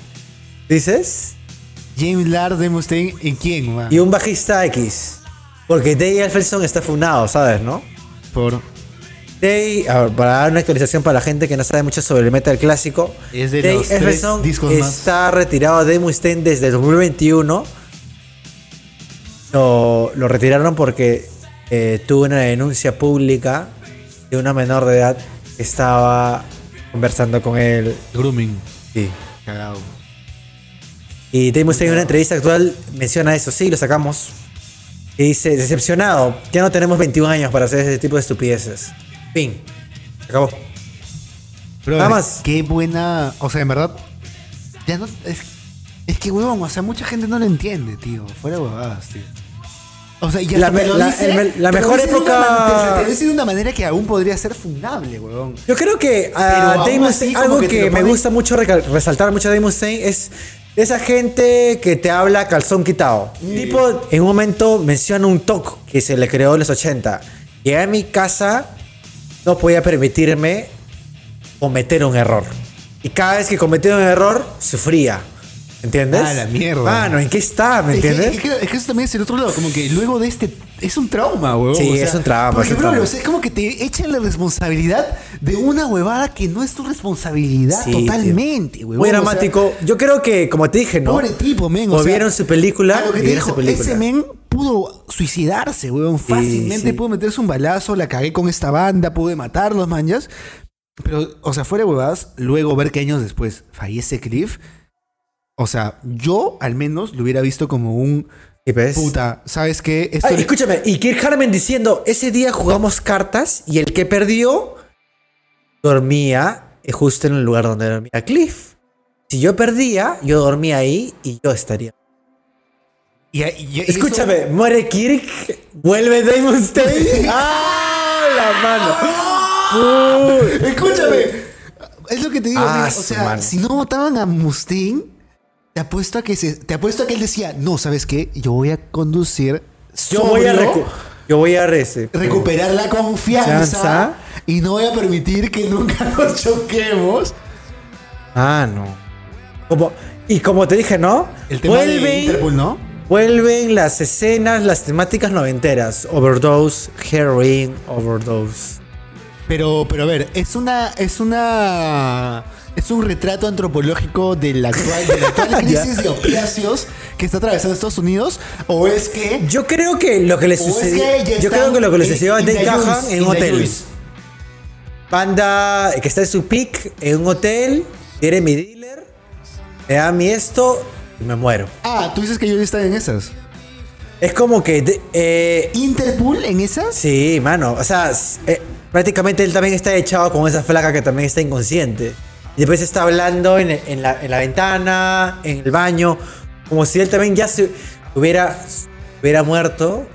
¿Dices? James Lard de Mustaine, ¿y quién, man? Y un bajista X. Porque Dave Alfredson está fundado, ¿sabes, no? Por... Dave, a ver, para dar una actualización para la gente que no sabe mucho sobre el metal clásico, Es de Dave los discos más- está retirado de Mustaine desde el 2021. Lo, lo retiraron porque eh, tuvo una denuncia pública de una menor de edad que estaba conversando con él. Grooming. Sí. Cagado. Y Dave Mustaine en una entrevista actual menciona eso, sí, lo sacamos. Y dice, decepcionado, ya no tenemos 21 años para hacer ese tipo de estupideces. Fin. Se acabó. Pero Nada más. Qué buena. O sea, en verdad. Ya no. Es, es que, huevón, o sea, mucha gente no lo entiende, tío. Fuera huevadas, tío. O sea, y hasta La me- lo la- dice- el la mejor época- te, lo de una manera que aún podría ser fundable, huevón. Yo creo que a Mustaine, como algo que que, me ponen- gusta mucho resaltar mucho de Dave Mustaine es esa gente que te habla calzón quitado. Tipo, en un momento menciona un toque que se le creó en los 80. Llegué a mi casa, no podía permitirme cometer un error. Y cada vez que cometía un error, sufría. ¿Entiendes? Ah, la mierda. Mano, ¿en qué está? ¿Me entiendes? es, que, es que eso también es el otro lado, como que luego de este. Es un trauma, huevón. Sí, o sea, es un trauma, Porque, es bro, trauma. o sea, es como que te echan la responsabilidad de una huevada que no es tu responsabilidad Sí, totalmente, huevón. Muy sea, dramático. Yo creo que, como te dije, ¿no? Pobre tipo, men. O vieron su película. lo que te dijo, ese men pudo suicidarse, weón. Fácilmente sí. pudo meterse un balazo, la cagué con esta banda, pude matarlos, manjas. Pero, o sea, fuera de huevadas, luego ver que años después fallece Cliff. O sea, yo al menos lo hubiera visto como un ¿Y ves? puta, ¿sabes qué? Esto Ay, le- escúchame, y Kirk Harman diciendo, ese día jugamos cartas y el que perdió dormía eh, justo en el lugar donde dormía Cliff. Si yo perdía, yo dormía ahí y yo estaría. y- y- y- y eso- Escúchame, muere Kirk, vuelve Dave Mustaine. [LAUGHS] ¡Ah, la mano! Escúchame. Es lo que te digo, Ah, mira, o sea, mano. si no votaban a Mustaine, te apuesto a que se, te apuesto a que él decía, no, ¿sabes qué? Yo voy a conducir Yo voy a recu- yo voy a rece- recuperar la confianza y no voy a permitir que nunca [LAUGHS] nos choquemos. Ah, no. Como, y como te dije, ¿no? El tema de Vuelven- Interpol, ¿no? Vuelven las escenas, las temáticas noventeras. Overdose, heroin, overdose. Pero, pero a ver, es una, es una, es un retrato antropológico de la actual, de la actual [LAUGHS] crisis de opiáceos que está atravesando Estados Unidos, o es que Yo creo que lo que le O es sucedió. que yo creo que lo que le sucedió Gahan juice, en un hotel. Banda que está en su peak en un hotel. Eres mi dealer, me da mí esto y me muero. Ah, tú dices que yo está en esas. Es como que. de- eh, ¿Interpool en esas? sí, mano. O sea, eh, prácticamente él también está echado con esa flaca que también está inconsciente. Y después está hablando en, en la, en la ventana, en el baño, como si él también ya se hubiera, hubiera muerto.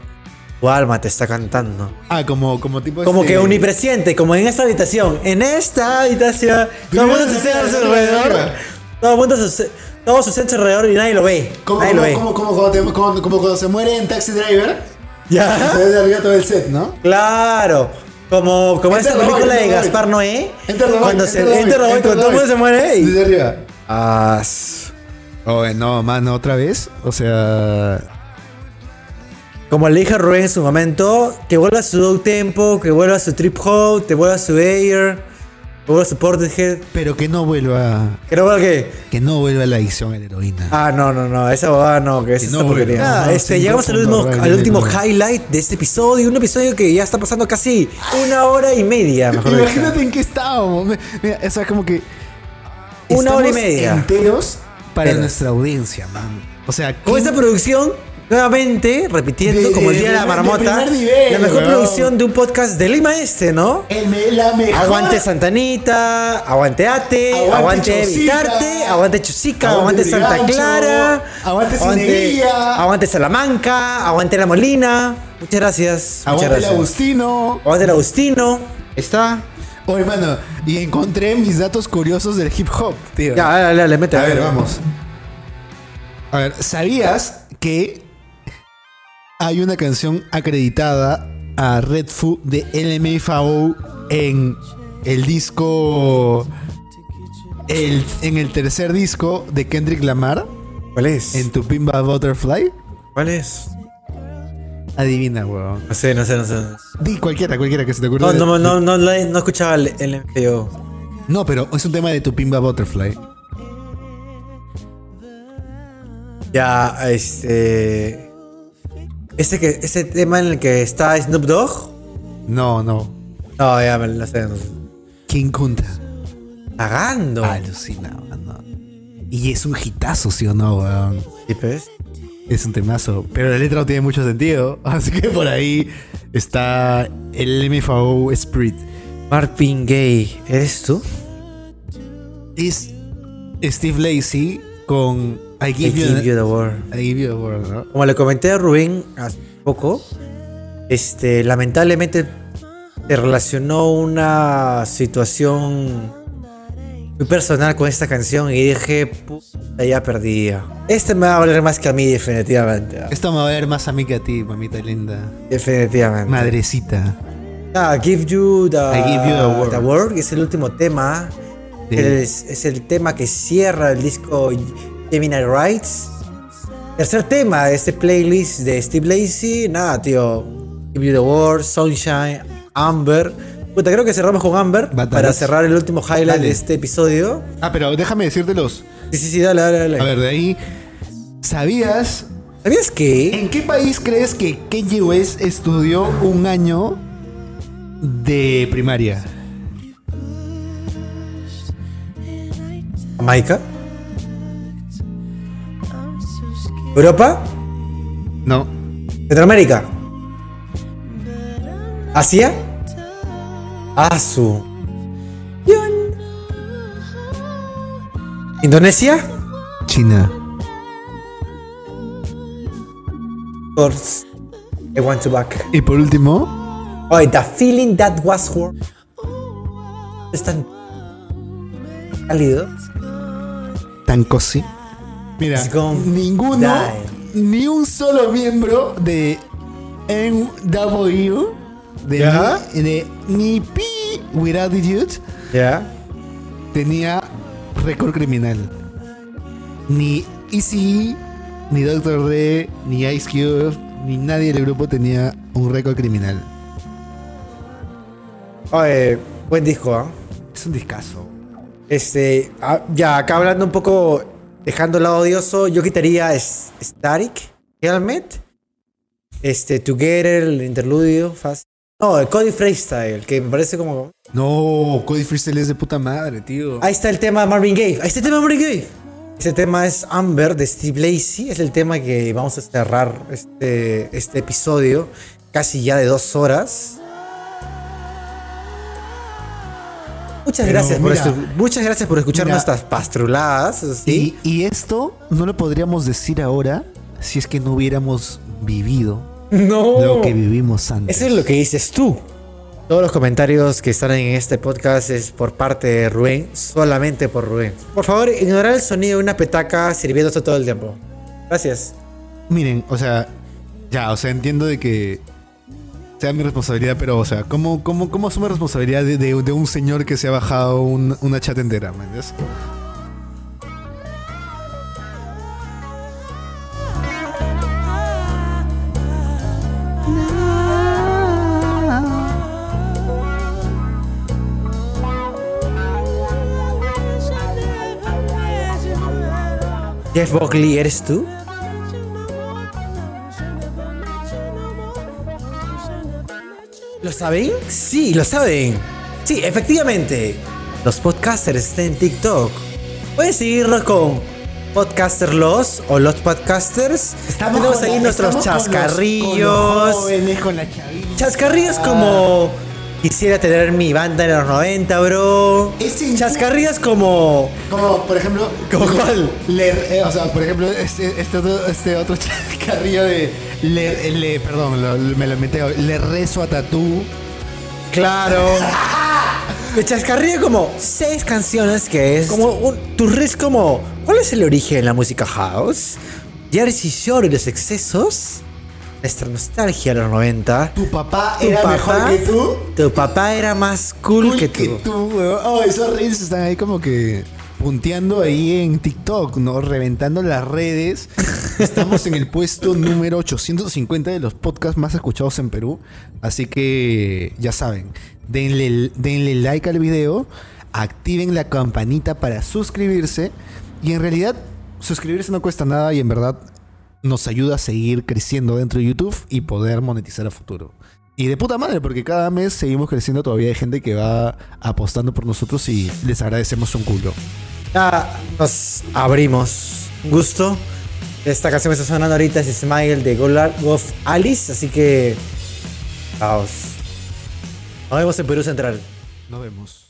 Tu alma te está cantando. Ah, como, como tipo. Como este- que omnipresente, como en esta habitación. En esta habitación. Todo el mundo se sienta a su alrededor. Todo el mundo se, todo alrededor y nadie lo ve. Como, nadie como, lo ve. como, como cuando te- como- como cuando se muere en Taxi Driver. Ya. Se ve de arriba todo el set, ¿no? Claro. Como, como the película de Gaspar. Noé. Cuando se cuando todo el mundo se muere. y- Desde arriba. Ah, Oh, no, mano, otra vez. O sea. Como le dije a Rubén en su momento, que vuelva a su Dow Tempo, que vuelva a su Trip Hop, que vuelva su Air, su Portishead. Pero que no vuelva. ¿Que no vuelva qué? Que no vuelva la adicción a la heroína. Ah, no, no, no, esa bobada no, que es Que no, porquería. no, Nada, no, este, cinco llegamos al último, al último no. highlight de este episodio, un episodio que ya está pasando casi una hora y media, mejor. Imagínate en qué estábamos. Mira, o sea, como que. Una hora y media. enteros para nuestra audiencia, man. O sea, Con ¿quién- esta producción, nuevamente, repitiendo, De- como el día de la marmota, de primer nivel, la mejor producción de un podcast de Lima Este, ¿no? el la mejor. Aguante Santanita, aguante Ate, Aguante aguante, Evitarte, aguante Chusica, aguante aguante, Santa Clara, aguante Cineguía. aguante Salamanca, aguante La Molina. Muchas gracias. muchas Aguante el. Agustino. Aguante el Agustino. Está. Oh, hermano, y encontré mis datos curiosos del hip hop, tío. Ya, dale, dale, mete. A ver, vamos. A ver, ¿sabías que hay una canción acreditada a Red Fu de LMFAO en el disco. el- en el tercer disco de Kendrick Lamar, ¿Cuál es? en Tu Pimba Butterfly? ¿Cuál es? Adivina, weón. No sé, no sé, no sé. Di cualquiera, cualquiera que se te ocurra. No, no, no, no, no, escuchaba el, MPO. No, pero es un tema de Tu Pimba Butterfly. Ya, este. Ese, que, ese tema en el que está Snoop Dogg. No, no. No, ya me lo sé. No sé. King Kunta. Pagando. Mano. Y es un hitazo, ¿sí o no, weón? Sí, pues. Es un temazo. Pero la letra no tiene mucho sentido. [LAUGHS] Así que por ahí está el MFAO Spirit. Marvin Gaye, ¿eres tú? Es Steve Lacey con I I Give, give you, the word. I Give You the World, ¿no? Como le comenté a Rubén hace poco, este, lamentablemente se relacionó una situación muy personal con esta canción y dije, puta, ya perdía. Este me va a valer más que a mí, definitivamente. Esto me va a ver más a mí que a ti, mamita linda. Definitivamente. Madrecita. Ah, give you the, I give you the que es el último tema. Sí. Es el tema que cierra el disco Gemini Rights. Tercer tema de este playlist de Steve Lacey. Nada, tío. Give you the word, Sunshine, Amber. Puta, creo que cerramos con Amber Batallas. para cerrar el último highlight Dale. de este episodio. Ah, pero déjame decírtelos. Sí, sí, sí, dale, dale, dale. A ver, de ahí. ¿Sabías ¿Sabías que? ¿En qué país crees que Kanye West estudió un año de primaria? Jamaica. Europa. No. Centroamérica. Asia. Asu. Indonesia. China. Course. I want to back. Y por último, Oh, the feeling that was worth. Es tan cálido. Tancosi. Mira, ninguno, die. ni un solo miembro de NW, de, Ya. ni, de ni P with Attitude, Ya. tenía récord criminal. Ni Easy, ni Dr. Dre, ni Ice Cube, ni nadie del grupo tenía un récord criminal. Oye, buen disco, ¿ah? Es un discazo. Este, ah, ya acá hablando un poco, dejando el lado odioso, yo quitaría Static, Helmet, este, Together, el interludio, fácil, No, el Cody Freestyle, que me parece como. No, Cody Freestyle es de puta madre, tío. Ahí está el tema de Marvin Gaye. Ahí está el tema de Marvin Gaye. Ese tema es Amber de Steve Lacey. Es el tema que vamos a cerrar este, este episodio. Casi ya de dos horas. Muchas Pero gracias, por mira- esto- muchas gracias por escuchar mira- nuestras pastruladas. ¿sí? Y, y esto no lo podríamos decir ahora si es que no hubiéramos vivido no. lo que vivimos antes. Eso es lo que dices tú. Todos los comentarios que están en este podcast es por parte de Rubén, solamente por Rubén. Por favor, ignorar el sonido de una petaca sirviéndose todo el tiempo. Gracias. Miren, o sea, ya, o sea, entiendo de que sea mi responsabilidad, pero, o sea, ¿cómo, cómo, cómo asume responsabilidad de, de- un señor que se ha bajado un- una chat entera, ¿me entiendes? Jeff Buckley, ¿eres tú? ¿Lo saben? Sí, lo saben. Sí, efectivamente. Los podcasters están en TikTok. Pueden seguirnos con Podcaster Los o Los Podcasters. Tenemos ahí nuestros chascarrillos. con la chavita. Chascarrillos como quisiera tener mi banda en los 90, bro. Ese- Chascarrillos como Como, por ejemplo... ¿Cómo cuál? Le, eh, o sea, por ejemplo, este, este otro, este otro [LAUGHS] carrillo de... Le, le- perdón, lo- me lo meteo. Le rezo a Tatú. Claro. [LAUGHS] De chascarrillo como seis canciones que es como un tu riff como ¿Cuál es el origen de la música house? Jersey Shore y los excesos. Nuestra nostalgia de los 90. Tu papá Tu era papá- mejor que tú. Tu papá era más cool, Cool que tú. Oh, esos reels están ahí como que punteando ahí en TikTok, ¿no? Reventando las redes. [LAUGHS] Estamos en el puesto número 850 de los podcasts más escuchados en Perú. Así que ya saben, denle, denle like al video, activen la campanita para suscribirse. Y en realidad, suscribirse no cuesta nada y en verdad nos ayuda a seguir creciendo dentro de YouTube y poder monetizar a futuro. Y de puta madre, porque cada mes seguimos creciendo, todavía hay gente que va apostando por nosotros y les agradecemos un culo. Ya nos abrimos. Gusto. Esta canción que está sonando ahorita es Smile de Golar- Golf Alice. Así que. Caos. Nos vemos en Perú Central. Nos vemos.